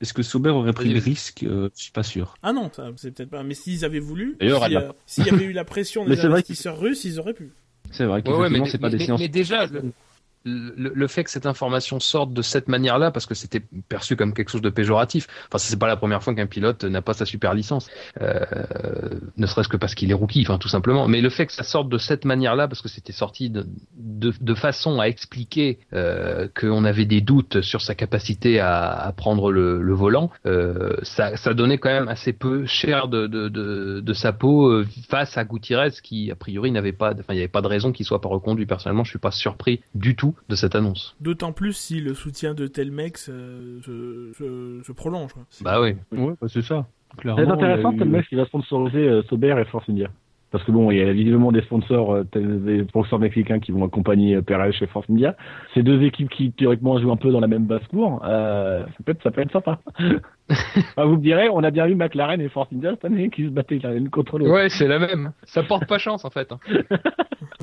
est-ce que Sauber aurait pris le risque euh, Je suis pas sûr.
Ah non, c'est peut-être pas. Mais s'ils avaient voulu,
D'ailleurs,
si,
elle
euh, s'il y avait eu la pression des investisseurs russes, ils auraient pu.
C'est vrai
Ouais,
qu'effectivement,
ouais, mais,
c'est pas
mais-
des séances.
mais déjà, le, le, le fait que cette information sorte de cette manière-là, parce que c'était perçu comme quelque chose de péjoratif. Enfin, c'est pas la première fois qu'un pilote n'a pas sa super licence, euh, ne serait-ce que parce qu'il est rookie, enfin tout simplement. Mais le fait que ça sorte de cette manière-là, parce que c'était sorti de, de, de façon à expliquer euh, qu'on avait des doutes sur sa capacité à, à prendre le, le volant, euh, ça, ça donnait quand même assez peu cher de, de, de, sa peau euh, face à Gutiérrez, qui a priori n'avait pas, enfin il n'y avait pas de raison qu'il soit pas reconduit. Personnellement, je suis pas surpris du tout de cette annonce.
D'autant plus si le soutien de Telmex euh, se, se, se prolonge. quoi.
Bah oui.
Ouais, bah, c'est ça.
C'est intéressant
eu-
que le mec qui va sponsoriser euh, Sauber et Force India. Parce que bon, il y a visiblement des sponsors, euh, des sponsors mexicains qui vont accompagner euh, Perez chez Force India. C'est deux équipes qui théoriquement jouent un peu dans la même basse-cour. Euh, ça, peut être, ça peut être sympa. Enfin, vous me direz, on a bien vu McLaren et Force India cette année qui se battaient l'une contre l'autre.
Ouais, c'est la même. Ça porte pas chance en fait.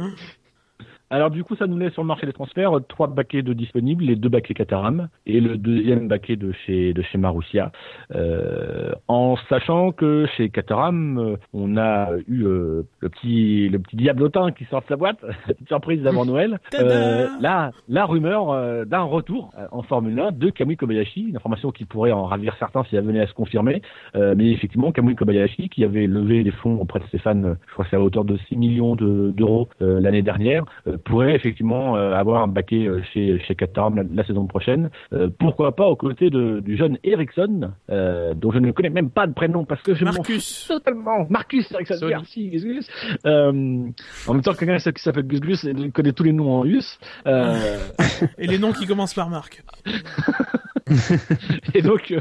Alors du coup, ça nous laisse sur le marché des transferts euh, trois baquets de disponibles, les deux baquets Caterham et le deuxième baquet de chez de chez Marussia. Euh, en sachant que chez Caterham, euh, on a eu euh, le petit le petit diablotin qui sort de sa boîte, la petite surprise d'avant Noël. Euh, là, la rumeur euh, d'un retour en Formule 1 de Kamui Kobayashi, une information qui pourrait en ravir certains si elle venait à se confirmer. Euh, mais effectivement, Kamui Kobayashi, qui avait levé des fonds auprès de Stéphane, euh, je crois que c'est à hauteur de 6 millions de- d'euros l'année dernière, pourrait effectivement euh, avoir un baquet euh, chez, chez Caterham la, la saison prochaine. Euh, pourquoi pas aux côtés de, du jeune Ericsson, euh, dont je ne connais même pas de prénom parce que je m'en
Marcus.
totalement. Marcus Ericsson, merci, Gus Gus. Euh, en même temps, quelqu'un qui s'appelle Gus Gus, connaît tous les noms en us. Euh,
Et les noms qui commencent par Marc.
et donc, euh,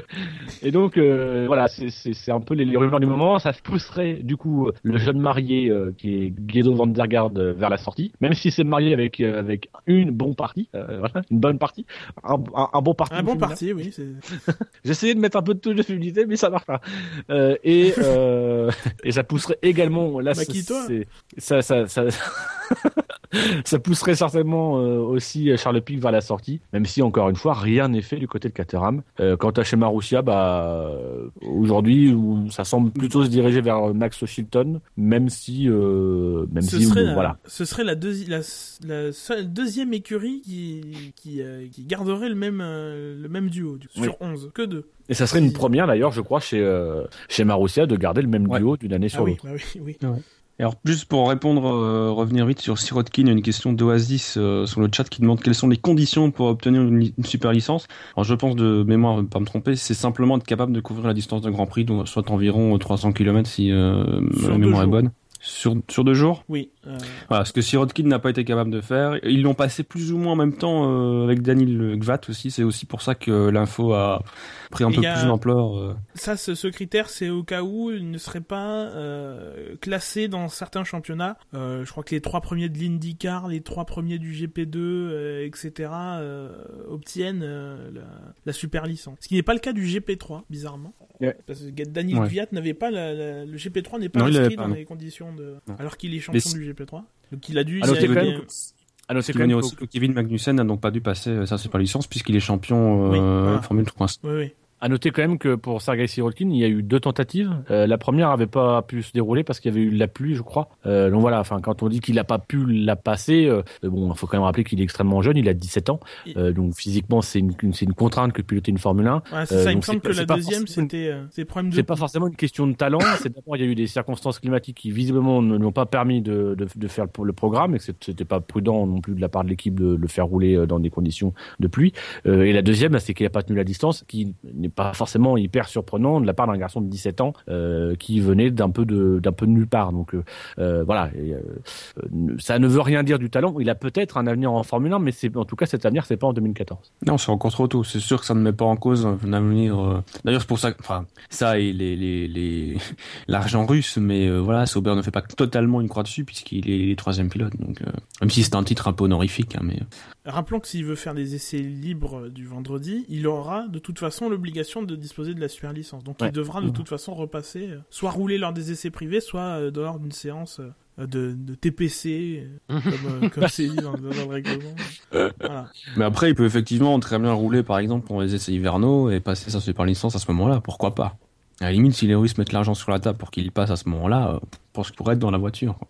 et donc euh, voilà, c'est- un peu les, les rumeurs du moment. Ça pousserait du coup le jeune marié euh, qui est Guido van der Garde vers la sortie, même si c'est marié avec avec une bonne partie, voilà, une bonne partie, un, un, un bon parti.
Un bon
féminin.
parti, oui.
essayé de mettre un peu de touche de féminité, mais ça marche pas. Et et ça pousserait également là.
Maquille-toi.
c'est- Ça ça ça. ça pousserait certainement aussi Charles Pic vers la sortie, même si encore une fois rien n'est fait du côté de Caterham. Euh, quant à chez Marussia, bah aujourd'hui ça semble plutôt se diriger vers Max Chilton, même si euh, même
Ce
si
serait,
bon,
la,
voilà.
ce serait la, deuxi- la, la seule- deuxième écurie qui, qui, euh, qui garderait le même, euh, le même duo du-
Oui.
sur 11. Que deux.
Et ça serait une première d'ailleurs, je crois, chez euh, chez Marussia de garder le même
Ouais.
duo d'une année sur
Ah oui,
l'autre.
bah oui, oui.
Et Alors, juste pour répondre, euh, revenir vite sur Sirotkin, il y a une question d'Oasis euh, sur le chat qui demande quelles sont les conditions pour obtenir une, super licence. Alors, je pense de mémoire, pas me tromper, c'est simplement être capable de couvrir la distance d'un Grand Prix, donc soit environ 300 km si euh,
deux
mémoire est bonne. Sur, sur deux jours?
Oui. euh,
Voilà, ce que Sirotkin n'a pas été capable de faire. Ils l'ont passé plus ou moins en même temps euh, avec Daniel Gvat aussi. C'est aussi pour ça que l'info a pris un peu
a-
plus d'ampleur. euh.
Ça, ce, ce critère, c'est au cas où il ne serait pas euh, classé dans certains championnats. Euh, je crois que les trois premiers de l'IndyCar, les trois premiers du GP2, euh, etc., euh, obtiennent euh, la, la super licence. Ce qui n'est pas le cas du GP3, bizarrement.
Ouais.
Parce que Daniel
Ouais.
Kvyat n'avait pas la, la- le GP3 n'est pas
Non,
inscrit dans
non.
les conditions de.
Non.
Alors qu'il est champion
Mais
du GP3. Donc il a dû.
À à noter que-
aussi que Kevin Magnussen n'a donc pas dû passer euh, sa super licence puisqu'il est champion
Oui,
euh,
voilà.
Formule 3.
Oui, oui.
À noter quand même que pour Sergei Sirotkin, il y a eu deux tentatives. Euh, la première avait pas pu se dérouler parce qu'il y avait eu la pluie, je crois. Euh, donc voilà, enfin quand on dit qu'il a pas pu la passer, euh, bon, il faut quand même rappeler qu'il est extrêmement jeune, il a 17 ans. Euh, donc physiquement, c'est une, une- contrainte que piloter une Formule 1.
Voilà, c'est
Euh,
ça, il me semble que la deuxième, c'était euh, c'est de.
C'est pas forcément une question de talent, c'est d'abord il y a eu des circonstances climatiques qui visiblement ne lui ont pas permis de, de, de faire le, le programme et que c'était pas prudent non plus de la part de l'équipe de le faire rouler dans des conditions de pluie. Euh, et la deuxième, bah, c'est qu'il a pas tenu la distance, qui n'est pas forcément hyper surprenant de la part d'un garçon de 17 ans euh, qui venait d'un peu de d'un peu nulle part. Donc euh, euh, voilà, ça ne veut rien dire du talent. Il a peut-être un avenir en Formule 1, mais c'est en tout cas cet avenir c'est pas en 2014.
Non, c'est encore trop tôt. C'est sûr que ça ne met pas en cause un avenir. D'ailleurs, c'est pour ça, enfin, ça et les les l'argent russe, mais voilà, Sauber ne fait pas totalement une croix dessus puisqu'il est troisième pilote. Donc, même si c'est un titre un peu honorifique, hein, mais
Rappelons que s'il veut faire des essais libres du vendredi, il aura de toute façon l'obligation de disposer de la super licence. Donc
Ouais.
il devra de toute façon repasser, euh, soit rouler lors des essais privés, soit euh, lors d'une séance euh, de, de TPC, euh, comme euh, comme c'est dit dans, dans le règlement. Voilà.
mais après, il peut effectivement très bien rouler, par exemple, pour les essais hivernaux et passer sa super licence à ce moment-là. Pourquoi pas? À la limite, si les Russes mettent l'argent sur la table pour qu'il y passe à ce moment-là, euh, je pense qu'il pourrait être dans la voiture. quoi.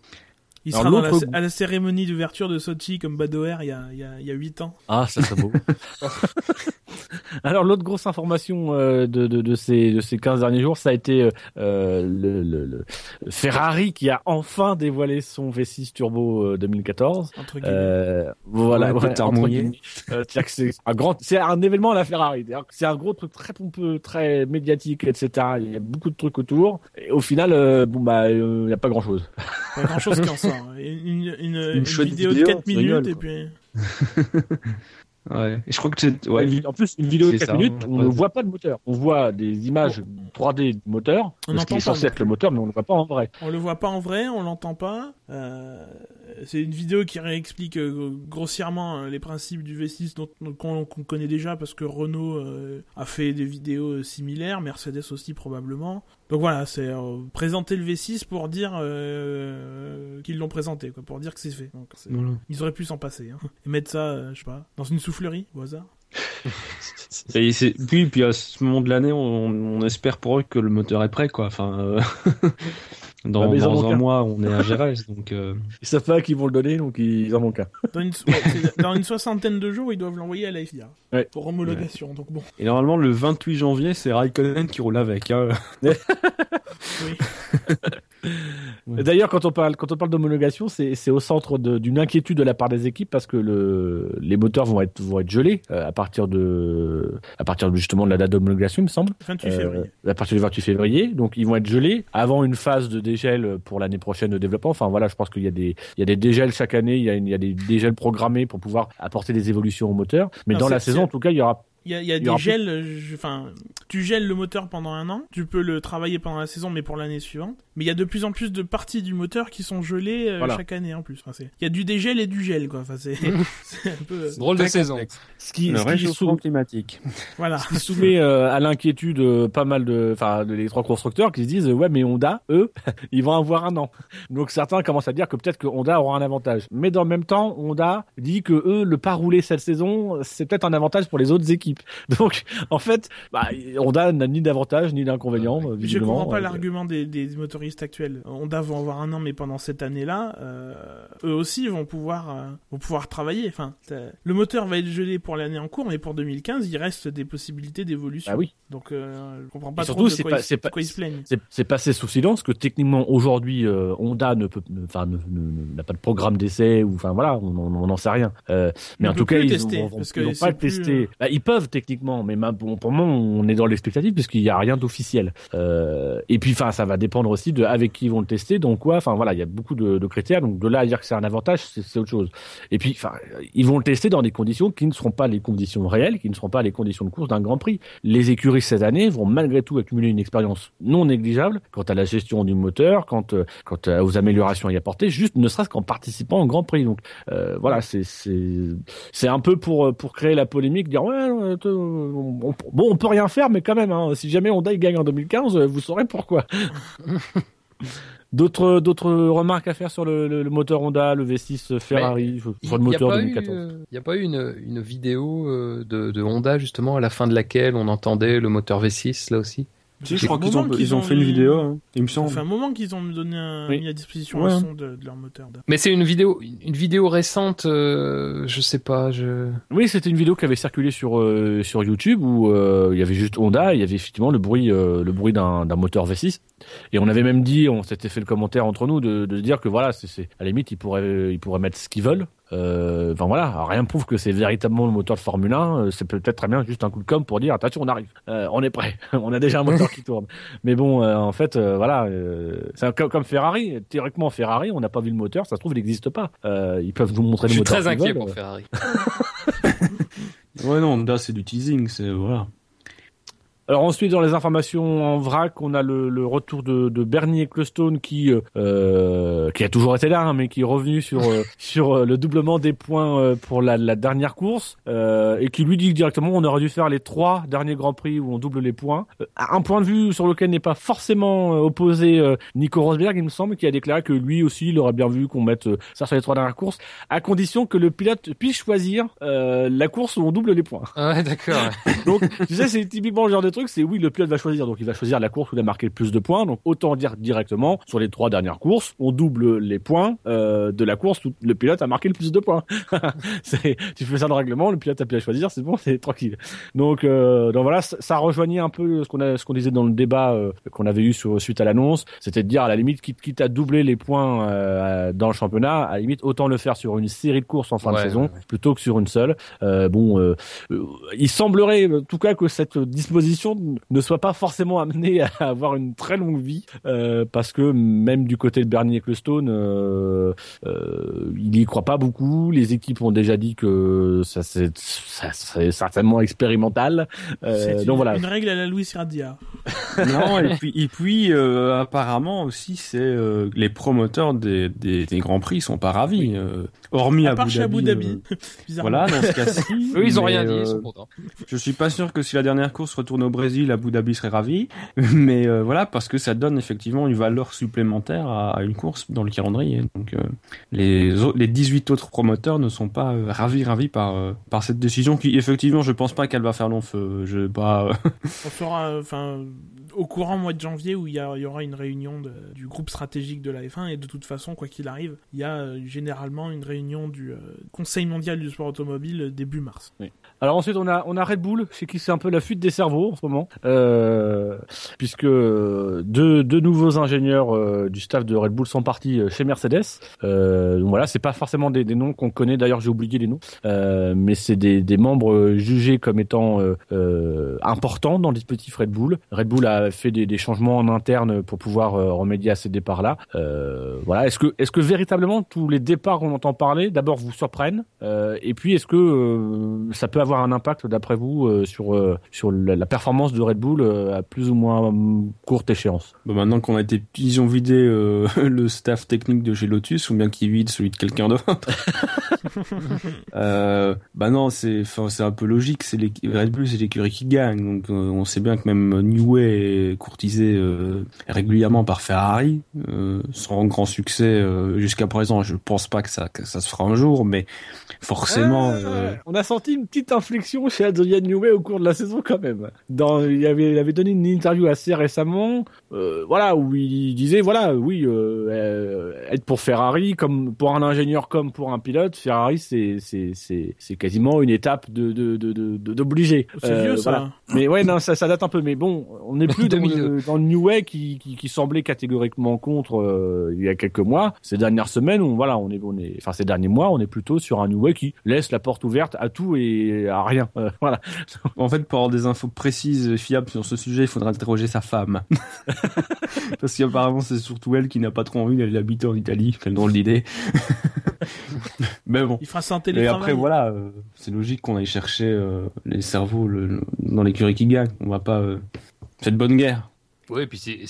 Il
Alors,
sera dans la,
l'autre-
à la cérémonie d'ouverture de Sochi comme Badoer il y a, il y a, il y a 8 ans.
Ah, ça serait beau. Alors l'autre grosse information euh, de, de, de ces de ces 15 derniers jours, ça a été euh, euh, le, le, le Ferrari qui a enfin dévoilé son V6 Turbo euh, 2014.
Entre guillemets.
Euh, voilà,
Ouais.
Euh, c'est un grand, c'est un événement à la Ferrari. C'est un gros truc très pompeux, très médiatique, etc. Il y a beaucoup de trucs autour. Et au final, euh, bon bah, euh, il n'y a pas grand-chose.
Pas grand chose qui en sort. Une, une, une, une
chouette
vidéo,
vidéo,
de 4
tu
minutes
rigoles,
et puis.
Ouais. Et je crois que c'est, ouais.
En plus, une vidéo de
C'est
4
ça,
minutes,
on
ne voit pas le moteur. On voit des images 3D du moteur,
On
ce
n'entend
qui est censé être le moteur, mais on ne le voit pas en vrai.
On le voit pas en vrai, on l'entend pas. Euh, c'est une vidéo qui réexplique euh, grossièrement euh, les principes du V6 dont, dont- qu'on connaît déjà parce que Renault euh, a fait des vidéos euh, similaires, Mercedes aussi probablement. Donc voilà, c'est euh, présenter le V6 pour dire euh, qu'ils l'ont présenté, quoi, pour dire que c'est fait. Donc, c'est-
Voilà.
Ils auraient pu s'en passer hein. et mettre ça, euh, je sais pas, dans une soufflerie au hasard.
Et puis, puis à ce moment de l'année, on, on espère pour eux que le moteur est prêt, quoi. Enfin, euh, dans, un mois, on est à Gérès, donc. euh,
Ils savent pas à qui vont le donner, donc ils en ont qu'un.
Dans une, ouais, c'est- dans une soixantaine de jours, ils doivent l'envoyer à la FIA
Ouais.
pour homologation. Donc bon,
Et normalement, le 28 janvier, c'est Raikkonen qui roule avec. Hein.
oui.
Ouais.
D'ailleurs, quand on parle, quand on parle d'homologation, c'est, c'est au centre d'une inquiétude de la part des équipes parce que le, les moteurs vont être, vont être gelés euh, à partir de, à partir de, justement de la date d'homologation, il me semble.
28
Euh,
février.
à partir du 28 février. Donc, ils vont être gelés avant une phase de dégel pour l'année prochaine de développement. Enfin, voilà, je pense qu'il y a des, il y a des dégels chaque année. Il y a, une- il y a des dégels programmés pour pouvoir apporter des évolutions au moteur. Mais
Non,
dans la saison, en tout cas, il y aura
Il y a, il y a
Il y
des gels, enfin, tu gèles le moteur pendant un an, tu peux le travailler pendant la saison, mais pour l'année suivante. Mais il y a de plus en plus de parties du moteur qui sont gelées euh,
Voilà.
chaque année en plus. Enfin, il y a du dégel et du gel, quoi. Enfin, c'est un peu, euh,
Drôle de saison.
ce qui,
Le
ce qui sou-
climatique.
voilà.
qui soumet euh, à l'inquiétude euh, pas mal de, enfin, de les trois constructeurs qui se disent, ouais, mais Honda, eux, ils vont avoir un an. Donc certains commencent à dire que peut-être que Honda aura un avantage. Mais dans le même temps, Honda dit que eux, le pas rouler cette saison, c'est peut-être un avantage pour les autres équipes. Donc, en fait, bah, Honda n'a ni d'avantage ni d'inconvénient. euh,
Je comprends pas
Euh,
l'argument des, des motoristes actuels. Honda vont avoir un an, mais pendant cette année-là, euh, eux aussi vont pouvoir, euh, vont pouvoir travailler. Enfin, le moteur va être gelé pour l'année en cours, mais pour 2015, il reste des possibilités d'évolution.
Ah oui.
Donc, je comprends pas
Et
trop
surtout,
de quoi,
pas-
ils,
pas-
quoi ils se plaignent.
C'est- passé sous silence que techniquement aujourd'hui Honda ne peut, enfin, n'a pas de programme d'essai ou enfin voilà, on n'en sait rien. Mais
On
en tout cas,
tester,
ils
c'est
pas
plus,
tester.
euh,
Bah, ils peuvent techniquement, mais bon, pour moi, on est dans l'expectative puisqu'il n'y a rien d'officiel. Euh, et puis, enfin, ça va dépendre aussi de avec qui ils vont le tester, donc quoi. Enfin, voilà, il y a beaucoup de, critères. Donc de là à dire que c'est un avantage, c'est autre chose. Et puis, enfin, ils vont le tester dans des conditions qui ne seront pas les conditions réelles, qui ne seront pas les conditions de course d'un Grand Prix. Les écuries cette année vont malgré tout accumuler une expérience non négligeable quant à la gestion du moteur, quant, euh, quant aux améliorations à y apporter, juste ne serait-ce qu'en participant au Grand Prix. Donc euh, voilà, c'est c'est un peu pour pour créer la polémique, dire ouais, bon, on peut rien faire, mais quand même, hein, si jamais Honda gagne en 2015, vous saurez pourquoi. D'autres d'autres remarques à faire sur le, le, moteur Honda, le V6 Ferrari, sur le moteur 2014.
Il n'y a pas eu une, une vidéo euh, de, de Honda justement à la fin de laquelle on entendait le moteur V6 là aussi?
Si, je crois qu'ils ont, ils ont, fait une vidéo, hein, il me semble.
Ça fait un moment qu'ils ont donné un, mis à disposition un son de, de, leur moteur.
Mais c'est une vidéo, une vidéo récente, euh, je sais pas, je.
Oui, c'était une vidéo qui avait circulé sur euh, sur YouTube où euh, il y avait juste Honda, il y avait effectivement le bruit, euh, le bruit d'un moteur V6. Et on avait même dit, on s'était fait le commentaire entre nous de, de dire que voilà, c'est à la limite ils pourraient ils pourraient mettre ce qu'ils veulent euh, enfin voilà, rien prouve que c'est véritablement le moteur de Formule 1. Euh, c'est peut-être très bien juste un coup de com pour dire attention, on arrive, euh, on est prêt, on a déjà un moteur qui tourne. Mais bon, euh, en fait, euh, voilà, c'est comme Ferrari. Théoriquement, Ferrari, on n'a pas vu le moteur, ça se trouve, il n'existe pas. ils peuvent nous montrer le moteur.
Je suis très inquiet pour Ferrari.
ouais, non, Honda, c'est du teasing, c'est voilà.
Alors ensuite, dans les informations en vrac, on a le, le retour de, de, Bernie Ecclestone qui euh, euh, qui a toujours été là, hein, mais qui est revenu sur euh, sur euh, le doublement des points pour la, la dernière course et qui lui dit directement on aurait dû faire les trois derniers grands prix où on double les points. un point de vue sur lequel n'est pas forcément opposé Nico Rosberg, il me semble, qui a déclaré que lui aussi il aurait bien vu qu'on mette ça sur les trois dernières courses, à condition que le pilote puisse choisir la course où on double les points.
Ouais, d'accord.
Donc tu sais, c'est typiquement le genre de truc c'est oui, le pilote va choisir. Donc, il va choisir la course où il a marqué le plus de points. Donc, autant dire directement, sur les trois dernières courses, on double les points euh, de la course où le pilote a marqué le plus de points. c'est, tu fais ça dans le règlement, le pilote a pu à choisir, c'est bon, c'est tranquille. Donc, euh, donc voilà, ça, rejoignait un peu ce qu'on a, ce qu'on disait dans le débat euh, qu'on avait eu sur, suite à l'annonce. C'était de dire, à la limite, quitte, quitte à doubler les points dans le championnat, à la limite, autant le faire sur une série de courses en fin de saison plutôt que sur une seule. Bon, il semblerait, en tout cas, que cette disposition ne soit pas forcément amené à avoir une très longue vie euh, parce que même du côté de Bernie Ecclestone, euh, euh, il y croit pas beaucoup. Les équipes ont déjà dit que ça c'est certainement expérimental.
Euh, donc voilà. Une règle à la Louis Radia.
non et puis et puis euh, apparemment aussi c'est euh, les promoteurs des, des, des grands prix sont pas ravis. hormis à Abu Dhabi. Abu Dhabi. voilà dans ce cas-ci.
Eux ils ont rien dit. Ils sont contents.
Je suis pas sûr que si la dernière course retourne au Brésil Abu Dhabi serait ravi, mais euh, voilà parce que ça donne effectivement une valeur supplémentaire à, une course dans le calendrier. Donc euh, les les 18 autres promoteurs ne sont pas euh, ravis ravis par par cette décision qui effectivement je pense pas qu'elle va faire long feu. Je pas.
On fera enfin au courant mois de janvier où il y, aura une réunion du groupe stratégique de la F1 et de toute façon quoi qu'il arrive il y a généralement une réunion du Conseil mondial du sport automobile début mars.
Oui. Alors ensuite on a on a Red Bull, chez qui c'est un peu la fuite des cerveaux en ce moment, euh, puisque deux, deux nouveaux ingénieurs euh, du staff de Red Bull sont partis euh, chez Mercedes. Euh, donc voilà, c'est pas forcément des, des noms qu'on connaît. D'ailleurs j'ai oublié les noms, euh, mais c'est des, des membres jugés comme étant importants dans le dispositif Red Bull. Red Bull a fait des, des changements en interne pour pouvoir remédier à ces départs-là. voilà, est-ce que est-ce que véritablement tous les départs qu'on entend parler, d'abord vous surprennent, et puis est-ce que ça peut avoir avoir un impact, d'après vous, euh, sur, euh, sur la, performance de Red Bull euh, à plus ou moins courte échéance?
Bah Maintenant qu'on a été, ils ont vidé le staff technique de chez Lotus, ou bien qu'ils vident celui de quelqu'un d'autre. bah non, c'est c'est un peu logique. C'est Red Bull, c'est l'écurie qui gagne. Donc on sait bien que même Newey est courtisé régulièrement par Ferrari, sans grand succès jusqu'à présent. Je pense pas que ça, que ça se fera un jour, mais forcément.
Ah, on a senti une petite inflexion chez Adrian Newey au cours de la saison quand même. Dans, il avait, il avait donné une interview assez récemment, euh, voilà, où il disait, voilà, oui, euh, euh être pour Ferrari, comme pour un ingénieur comme pour un pilote, Ferrari c'est c'est c'est c'est quasiment une étape de de de de d'obligé.
C'est vieux ça.
Mais ouais, non, ça ça date un peu, mais bon, on n'est plus dans
2002.
le, dans le New Way qui, qui, qui semblait catégoriquement contre euh, il y a quelques mois. Ces dernières semaines, on, voilà, on est, on est, enfin ces derniers mois, on est plutôt sur un New Way qui laisse la porte ouverte à tout et à rien. Euh, voilà.
En fait, pour avoir des infos précises et fiables sur ce sujet, il faudra interroger sa femme. Parce qu'apparemment, c'est surtout elle qui n'a pas trop envie d'aller habiter en Italie. Quelle drôle d'idée. Mais bon.
Il fera ça en
Et
télétravail.
après, voilà, euh, c'est logique qu'on aille chercher euh, les cerveaux le- le- dans l'écurie qui gagne. On va pas... euh, C'est de bonne guerre.
Oui, et puis c'est-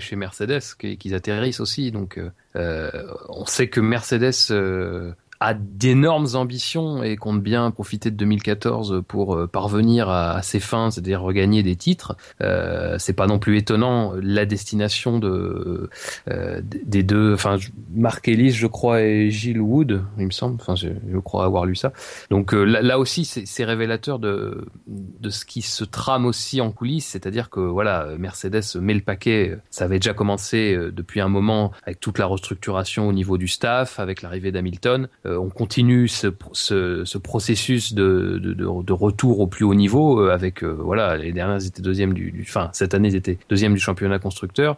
chez Mercedes qu'ils atterrissent aussi. Donc, on sait que Mercedes euh, a d'énormes ambitions et compte bien profiter de 2014 pour euh, parvenir à, ses fins, c'est-à-dire regagner des titres. Euh, c'est pas non plus étonnant la destination de euh, des deux, enfin Marc Ellis, je crois, et Gilles Wood, il me semble. Enfin, je, crois avoir lu ça. Donc euh, là, là aussi, c'est c'est révélateur de de ce qui se trame aussi en coulisses, c'est-à-dire que voilà, Mercedes met le paquet. Ça avait déjà commencé euh, depuis un moment avec toute la restructuration au niveau du staff, avec l'arrivée d'Hamilton. Euh, on continue ce, ce, ce processus de, retour au plus haut niveau euh, avec euh, voilà, les dernières étaient deuxième du, du, cette année ils étaient deuxième du championnat constructeur.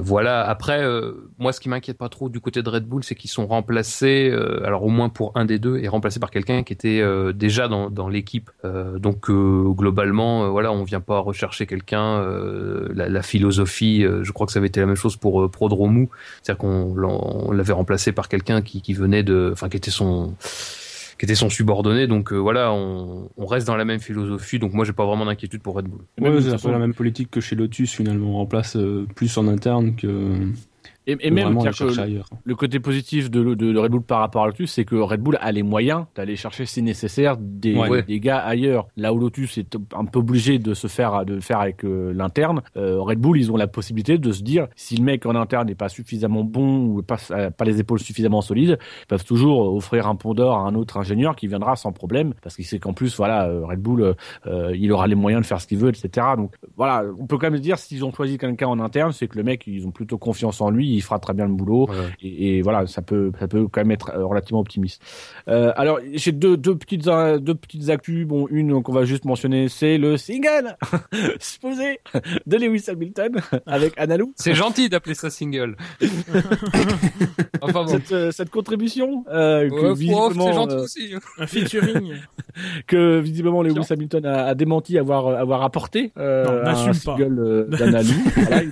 Voilà. Après, moi, ce qui m'inquiète pas trop du côté de Red Bull, c'est qu'ils sont remplacés, alors au moins pour un des deux, et remplacés par quelqu'un qui était déjà dans, l'équipe. Donc globalement, voilà, on vient pas rechercher quelqu'un. la, philosophie, je crois que ça avait été la même chose pour Prodromou, c'est-à-dire qu'on l'avait remplacé par quelqu'un qui, qui venait de, enfin, qui était son qui était son subordonné. Donc euh, voilà, on, on reste dans la même philosophie. Donc moi, j'ai pas vraiment d'inquiétude pour Red Bull.
Ouais,
de
c'est un peu la même politique que chez Lotus finalement. On remplace euh, plus en interne que,
Et, et même que le côté positif de, de, de Red Bull par rapport à Lotus, c'est que Red Bull a les moyens d'aller chercher, si nécessaire, des,
Ouais.
des gars ailleurs. Là où Lotus est un peu obligé de se faire, de faire avec euh, l'interne, euh, Red Bull, ils ont la possibilité de se dire, si le mec en interne n'est pas suffisamment bon ou pas, euh, pas les épaules suffisamment solides, ils peuvent toujours offrir un pont d'or à un autre ingénieur qui viendra sans problème, parce qu'il sait qu'en plus, voilà, euh, Red Bull, euh, il aura les moyens de faire ce qu'il veut, etc. Donc voilà, on peut quand même se dire, s'ils ont choisi quelqu'un en interne, c'est que le mec, ils ont plutôt confiance en lui, il fera très bien le boulot. Et, et voilà, ça peut, ça peut quand même être euh, relativement optimiste. Euh, alors, j'ai deux, deux petites, euh, deux petites actus. Bon, une qu'on va juste mentionner, c'est le single supposé de Lewis Hamilton avec Analou.
C'est gentil d'appeler ça single. enfin bon.
Cette, euh, cette contribution euh, que,
Ouais,
visiblement,
gentil
euh,
aussi.
Un featuring.
que visiblement Lewis Hamilton a, a démenti avoir avoir apporté euh,
Non,
un single euh, d'Analou. Voilà,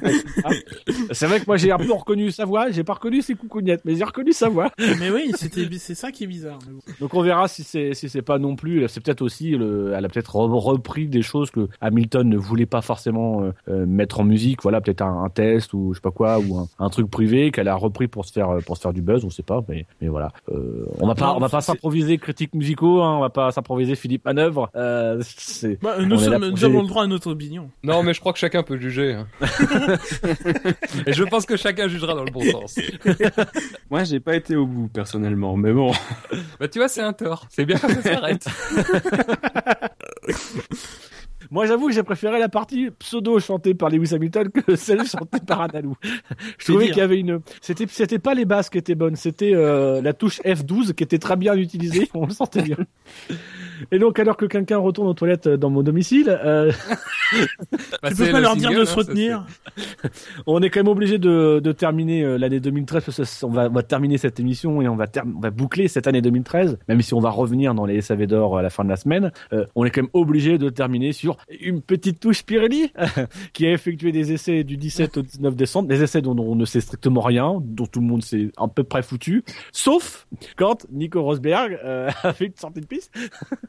c'est vrai que moi j'ai un peu reconnu sa voix, j'ai pas reconnu ses coucougnettes, mais j'ai reconnu sa voix.
mais oui, c'était, c'est ça qui est bizarre. mais bon.
Donc on verra si c'est si c'est pas non plus. C'est peut-être aussi le, elle a peut-être re- repris des choses que Hamilton ne voulait pas forcément euh, euh, mettre en musique. Voilà, peut-être un, un test ou je sais pas quoi ou un, un truc privé qu'elle a repris pour se faire pour se faire du buzz. On sait pas, mais mais voilà. Euh, on va pas
Non,
on va pas s'improviser critiques musicaux. Hein, on va pas s'improviser Philippe Manœuvre. Euh, c'est
Bah, nous, sommes, nous avons le droit à notre opinion.
Non, mais je crois que chacun peut juger. hein. Et je pense que chacun jugera dans le bon sens.
Moi, j'ai pas été au bout personnellement, mais bon.
Bah tu vois, c'est un tort. C'est bien que ça s'arrête.
Moi, j'avoue que j'ai préféré la partie pseudo chantée par Lewis Hamilton que celle chantée par Analou. Je trouvais qu'il y avait une, c'était, c'était pas les basses qui étaient bonnes, c'était euh, la touche F12 qui était très bien utilisée, on le sentait bien. Et donc, alors que quelqu'un retourne aux toilettes dans mon domicile, euh,
Bah,
tu peux pas
le
leur dire de se
hein, ça,
retenir.
on est quand même obligé de, de terminer euh, l'année 2013 parce que ça- on va, on va terminer cette émission et on va, ter- on va boucler cette année 2013, même si on va revenir dans les SAV d'or à la fin de la semaine. euh, on est quand même obligé de terminer sur une petite touche Pirelli qui a effectué des essais du 17 au 19 décembre, des essais dont on ne sait strictement rien, dont tout le monde s'est à peu près foutu, sauf quand Nico Rosberg euh, a fait une sortie de piste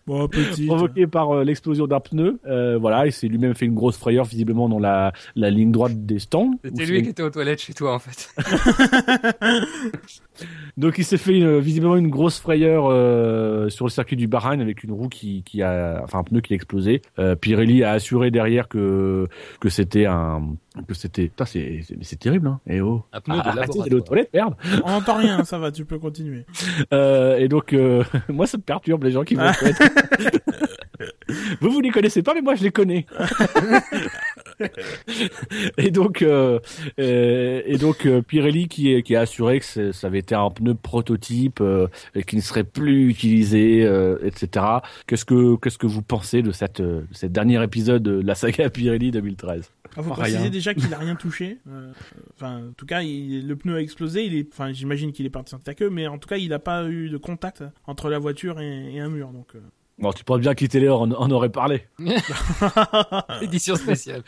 Bon, petit.
provoqué par euh, l'explosion d'un pneu. Euh, voilà, il s'est lui-même fait une grosse frayeur visiblement dans la, la ligne droite des stands.
C'était lui qui était aux toilettes chez toi en fait.
Donc il s'est fait euh, visiblement une grosse frayeur euh, sur le circuit du Bahreïn avec une roue qui, qui a, enfin un pneu qui a explosé. Euh, Pirelli a assuré derrière que que c'était un que c'était, Putain, c'est c'est terrible hein. Et oh,
Un pneu de
arrêtez d'aller aux toilettes, merde.
On n'entend rien, ça va, tu peux continuer.
Euh, et donc euh, moi ça me perturbe les gens qui vont. vous vous les connaissez pas mais moi je les connais. et donc, euh, euh, et donc euh, Pirelli qui, qui a assuré que ça avait été un pneu prototype euh, et qui ne serait plus utilisé, euh, etc. Qu'est-ce que qu'est-ce que vous pensez de cette euh, cette dernier épisode de la saga Pirelli 2013
Il faut
Rien.
préciser déjà qu'il a rien touché. Euh, Enfin, en tout cas, il- le pneu a explosé. Il est, enfin, j'imagine qu'il est parti ta queue, mais en tout cas, il n'a pas eu de contact entre la voiture et, et un mur. Donc, euh.
Bon, tu penses bien qu'Italéor en, en aurait parlé.
Édition spéciale.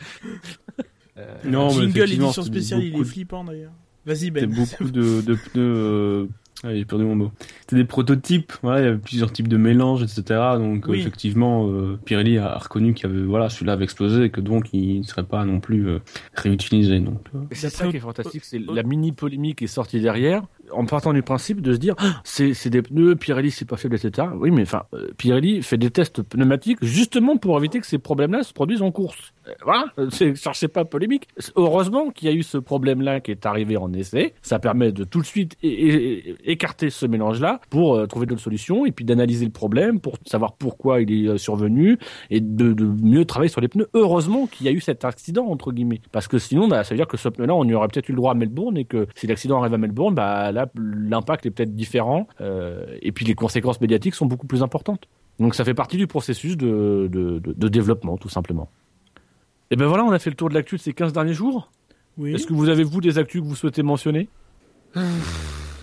Euh,
Non, mais
Jingle édition spéciale, il est
de-
flippant d'ailleurs. Vas-y
C'était
Ben.
beaucoup de, de pneus. Euh... Ah, j'ai perdu mon mot. C'était des prototypes. Voilà, il y avait plusieurs types de mélanges, etc. Donc
Oui.
effectivement, euh, Pirelli a reconnu qu'il y avait voilà, celui-là avait explosé et que donc il ne serait pas non plus euh, réutilisé. Donc
C'est ça qui est fantastique, c'est la mini polémique qui est sortie derrière, en partant du principe de se dire, Ah, c'est des pneus, Pirelli c'est pas fiable, etc. Oui, mais enfin, euh, Pirelli fait des tests pneumatiques justement pour éviter que ces problèmes-là se produisent en course. Euh, voilà, euh, c'est cherchez pas polémique. Heureusement qu'il y a eu ce problème-là qui est arrivé en essai, ça permet de tout de suite écarter ce mélange-là pour trouver d'autres solutions et puis d'analyser le problème pour savoir pourquoi il est survenu et de, de mieux travailler sur les pneus. Heureusement qu'il y a eu cet accident entre guillemets, parce que sinon, bah, ça veut dire que ce pneu-là, on y aurait peut-être eu le droit à Melbourne et que si l'accident arrive à Melbourne, bah là, l'impact est peut-être différent euh, et puis les conséquences médiatiques sont beaucoup plus importantes. Donc ça fait partie du processus de, de, de- de développement, tout simplement. Et ben voilà, on a fait le tour de l'actu de ces 15 derniers jours.
Oui.
Est-ce que vous avez, vous, des actus que vous souhaitez mentionner?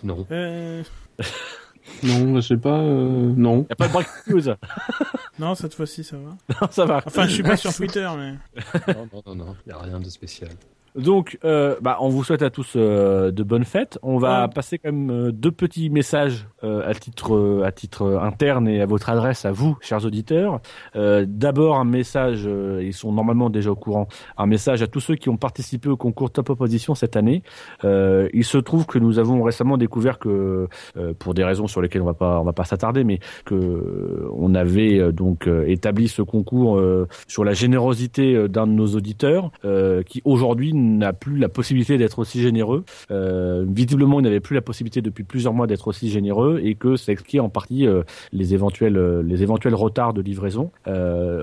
Non.
Euh,
non, je sais pas. euh, non.
Il n'y a pas de breaking news
non, cette fois-ci, ça va.
Non, ça va.
Enfin, je suis pas sur Twitter, mais.
non, non, non, non. Il n'y a rien de spécial.
Donc, euh, bah, on vous souhaite à tous euh, de bonnes fêtes. On va
Ouais.
passer quand même euh, deux petits messages euh, à titre à titre euh, interne et à votre adresse à vous, chers auditeurs. Euh, D'abord un message, euh, ils sont normalement déjà au courant, un message à tous ceux qui ont participé au concours Top Opposition cette année. Euh, il se trouve que nous avons récemment découvert que, euh, pour des raisons sur lesquelles on va pas on va pas s'attarder, mais que on avait euh, donc euh, établi ce concours euh, sur la générosité d'un de nos auditeurs euh, qui aujourd'hui n'a plus la possibilité d'être aussi généreux. Euh, visiblement, il n'avait plus la possibilité depuis plusieurs mois d'être aussi généreux et que ça expliquait en partie euh, les éventuels euh, les éventuels retards de livraison.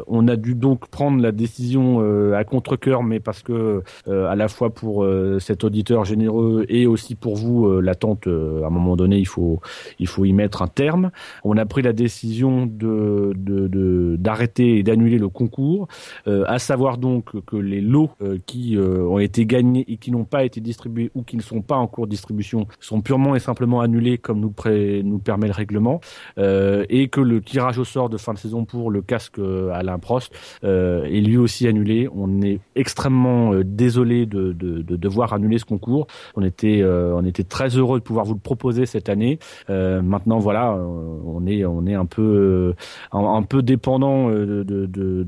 On a dû donc prendre la décision à contre-cœur, mais parce que à la fois pour cet auditeur généreux et aussi pour vous, l'attente à un moment donné, il faut il faut y mettre un terme. On a pris la décision de de- de- d'arrêter et d'annuler le concours, à savoir donc que les lots qui ont été gagnés et qui n'ont pas été distribués ou qui ne sont pas en cours de distribution sont purement et simplement annulés comme nous, pré- nous permet le règlement euh, et que le tirage au sort de fin de saison pour le casque euh, Alain Prost euh, est lui aussi annulé. On est extrêmement euh, désolé de, de, de devoir annuler ce concours. On était, euh, on était très heureux de pouvoir vous le proposer cette année. Maintenant, voilà, on est, on est un peu, un, un peu dépendant de, de, de,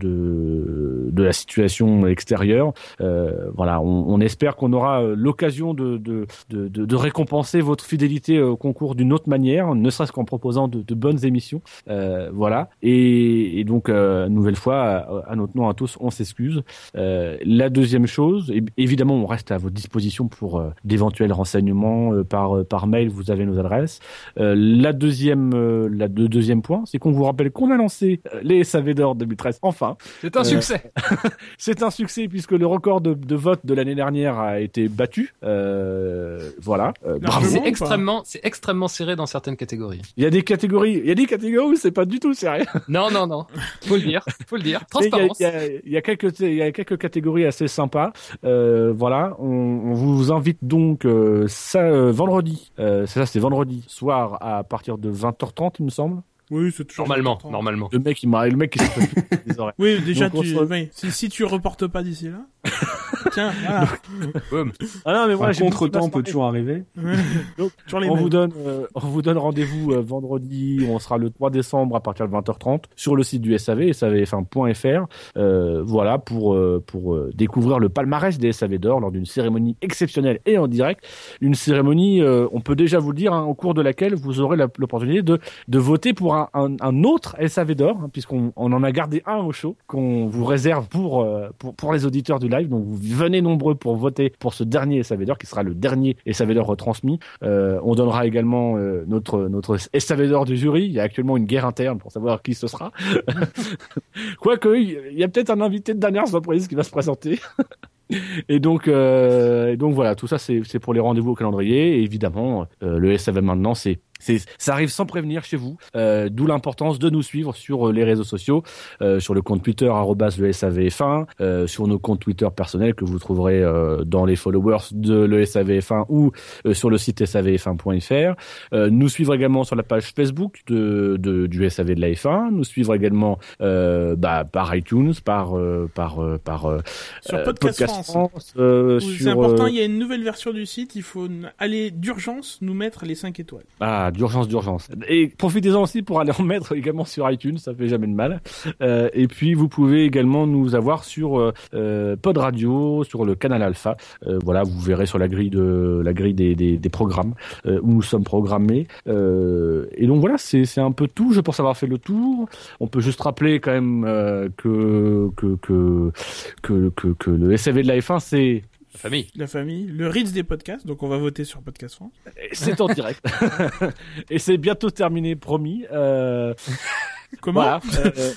de la situation extérieure. Euh, voilà, on, on espère qu'on aura euh, l'occasion de, de, de, de, de récompenser votre fidélité au concours d'une autre manière, ne serait-ce qu'en proposant de, bonnes émissions. Euh, voilà. Et, et donc, euh, nouvelle fois, à, à notre nom à tous, on s'excuse. Euh, la deuxième chose, évidemment, on reste à votre disposition pour euh, d'éventuels renseignements euh, par euh, par mail. Vous avez nos adresses. Euh, la deuxième, euh, la le deuxième point, c'est qu'on vous rappelle qu'on a lancé euh, les SAV d'or 2013. Enfin,
C'est un
Euh,
succès.
c'est un succès puisque le record de, de vote de l'année dernière a été battu. Euh, voilà. Euh, bravo.
C'est extrêmement, c'est extrêmement serré dans certaines catégories.
Il y a des catégories, il y a des catégories où c'est pas du tout sérieux.
Non, non, non. Faut le dire. Faut le dire.
Il y a,
Transparence.
il y a- il y a quelques, il y a quelques catégories assez sympas. Euh, voilà, on, on vous invite donc euh, ça euh, vendredi. Euh, c'est ça, c'est vendredi soir à partir de 20h30, il me semble.
Oui, c'est toujours.
Normalement,
important.
normalement.
Le mec, il m'a, le mec qui s'est fait les oreilles.
Oui, déjà,
Donc, on
tu...
se-
oui, si, si tu reportes pas d'ici là. Tiens, voilà.
Ah non, mais voilà, beaucoup
contre-temps peut toujours arriver.
Donc,
Toujours les
on
mêmes.
vous donne, euh, on vous donne rendez-vous euh, vendredi. On sera le 3 décembre à partir de 20h30 sur le site du SAV, savf1.fr. Euh, voilà pour euh, pour euh, découvrir le palmarès des SAV d'or lors d'une cérémonie exceptionnelle et en direct. Une cérémonie, euh, on peut déjà vous le dire, hein, au cours de laquelle vous aurez l'opportunité de de voter pour un un, autre SAV d'or, hein, puisqu'on on en a gardé un au show, qu'on vous réserve pour, euh, pour, pour les auditeurs du live. Donc vous venez nombreux pour voter pour ce dernier SAV d'or, qui sera le dernier SAV d'or retransmis. Euh, on donnera également euh, notre, notre SAV d'or du jury. Il y a actuellement une guerre interne pour savoir qui ce sera. Quoique, il y a peut-être un invité de dernière surprise qui va se présenter. Et donc, et donc voilà, tout ça c'est pour les rendez-vous au calendrier. Et évidemment, le SAV maintenant, c'est ça arrive sans prévenir chez vous. Euh, D'où l'importance de nous suivre sur euh, les réseaux sociaux, euh, sur le compte Twitter arrobas le SAVF1, euh, sur nos comptes Twitter personnels que vous trouverez euh, dans les followers de le SAVF1 ou euh, sur le site savf1.fr. Euh, nous suivre également sur la page Facebook de, de du SAV de la F1. Nous suivre également euh, bah, par iTunes, par euh, par euh, par euh,
Sur
euh,
Podcast, France.
euh, sur,
C'est important, il y a une nouvelle version du site, il faut aller d'urgence nous mettre les 5 étoiles.
Ah, d'urgence, d'urgence. Et profitez-en aussi pour aller en mettre également sur iTunes, ça fait jamais de mal. Euh, et puis vous pouvez également nous avoir sur euh, euh, Pod Radio, sur le canal Alpha. Euh, voilà, vous verrez sur la grille de la grille des, des, programmes où nous sommes programmés. Et donc voilà, c'est un peu tout. Je pense avoir fait le tour. On peut juste rappeler quand même que, que que que que que le SAV de la F1 c'est
La famille.
La famille, le Ritz des podcasts, donc on va voter sur Podcast France.
c'est en direct et c'est bientôt terminé, promis. Euh,
Comment
Voilà. Euh,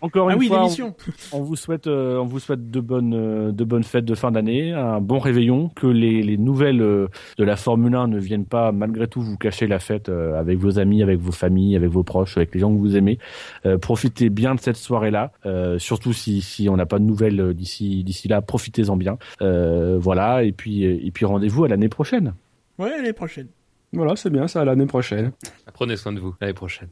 encore
Ah
une
oui,
fois,
l'émission.
on, on vous souhaite, euh, on vous souhaite de bonnes, euh, de bonnes fêtes de fin d'année, un bon réveillon, que les, les nouvelles euh, de la Formule 1 ne viennent pas malgré tout vous cacher la fête euh, avec vos amis, avec vos familles, avec vos proches, avec les gens que vous aimez. Euh, profitez bien de cette soirée-là, euh, surtout si, si on n'a pas de nouvelles euh, d'ici, d'ici là, profitez-en bien. Euh, voilà, et puis, euh, et puis rendez-vous à l'année prochaine.
Ouais, l'année prochaine.
Voilà, c'est bien ça, à l'année prochaine.
Prenez soin de vous, l'année prochaine.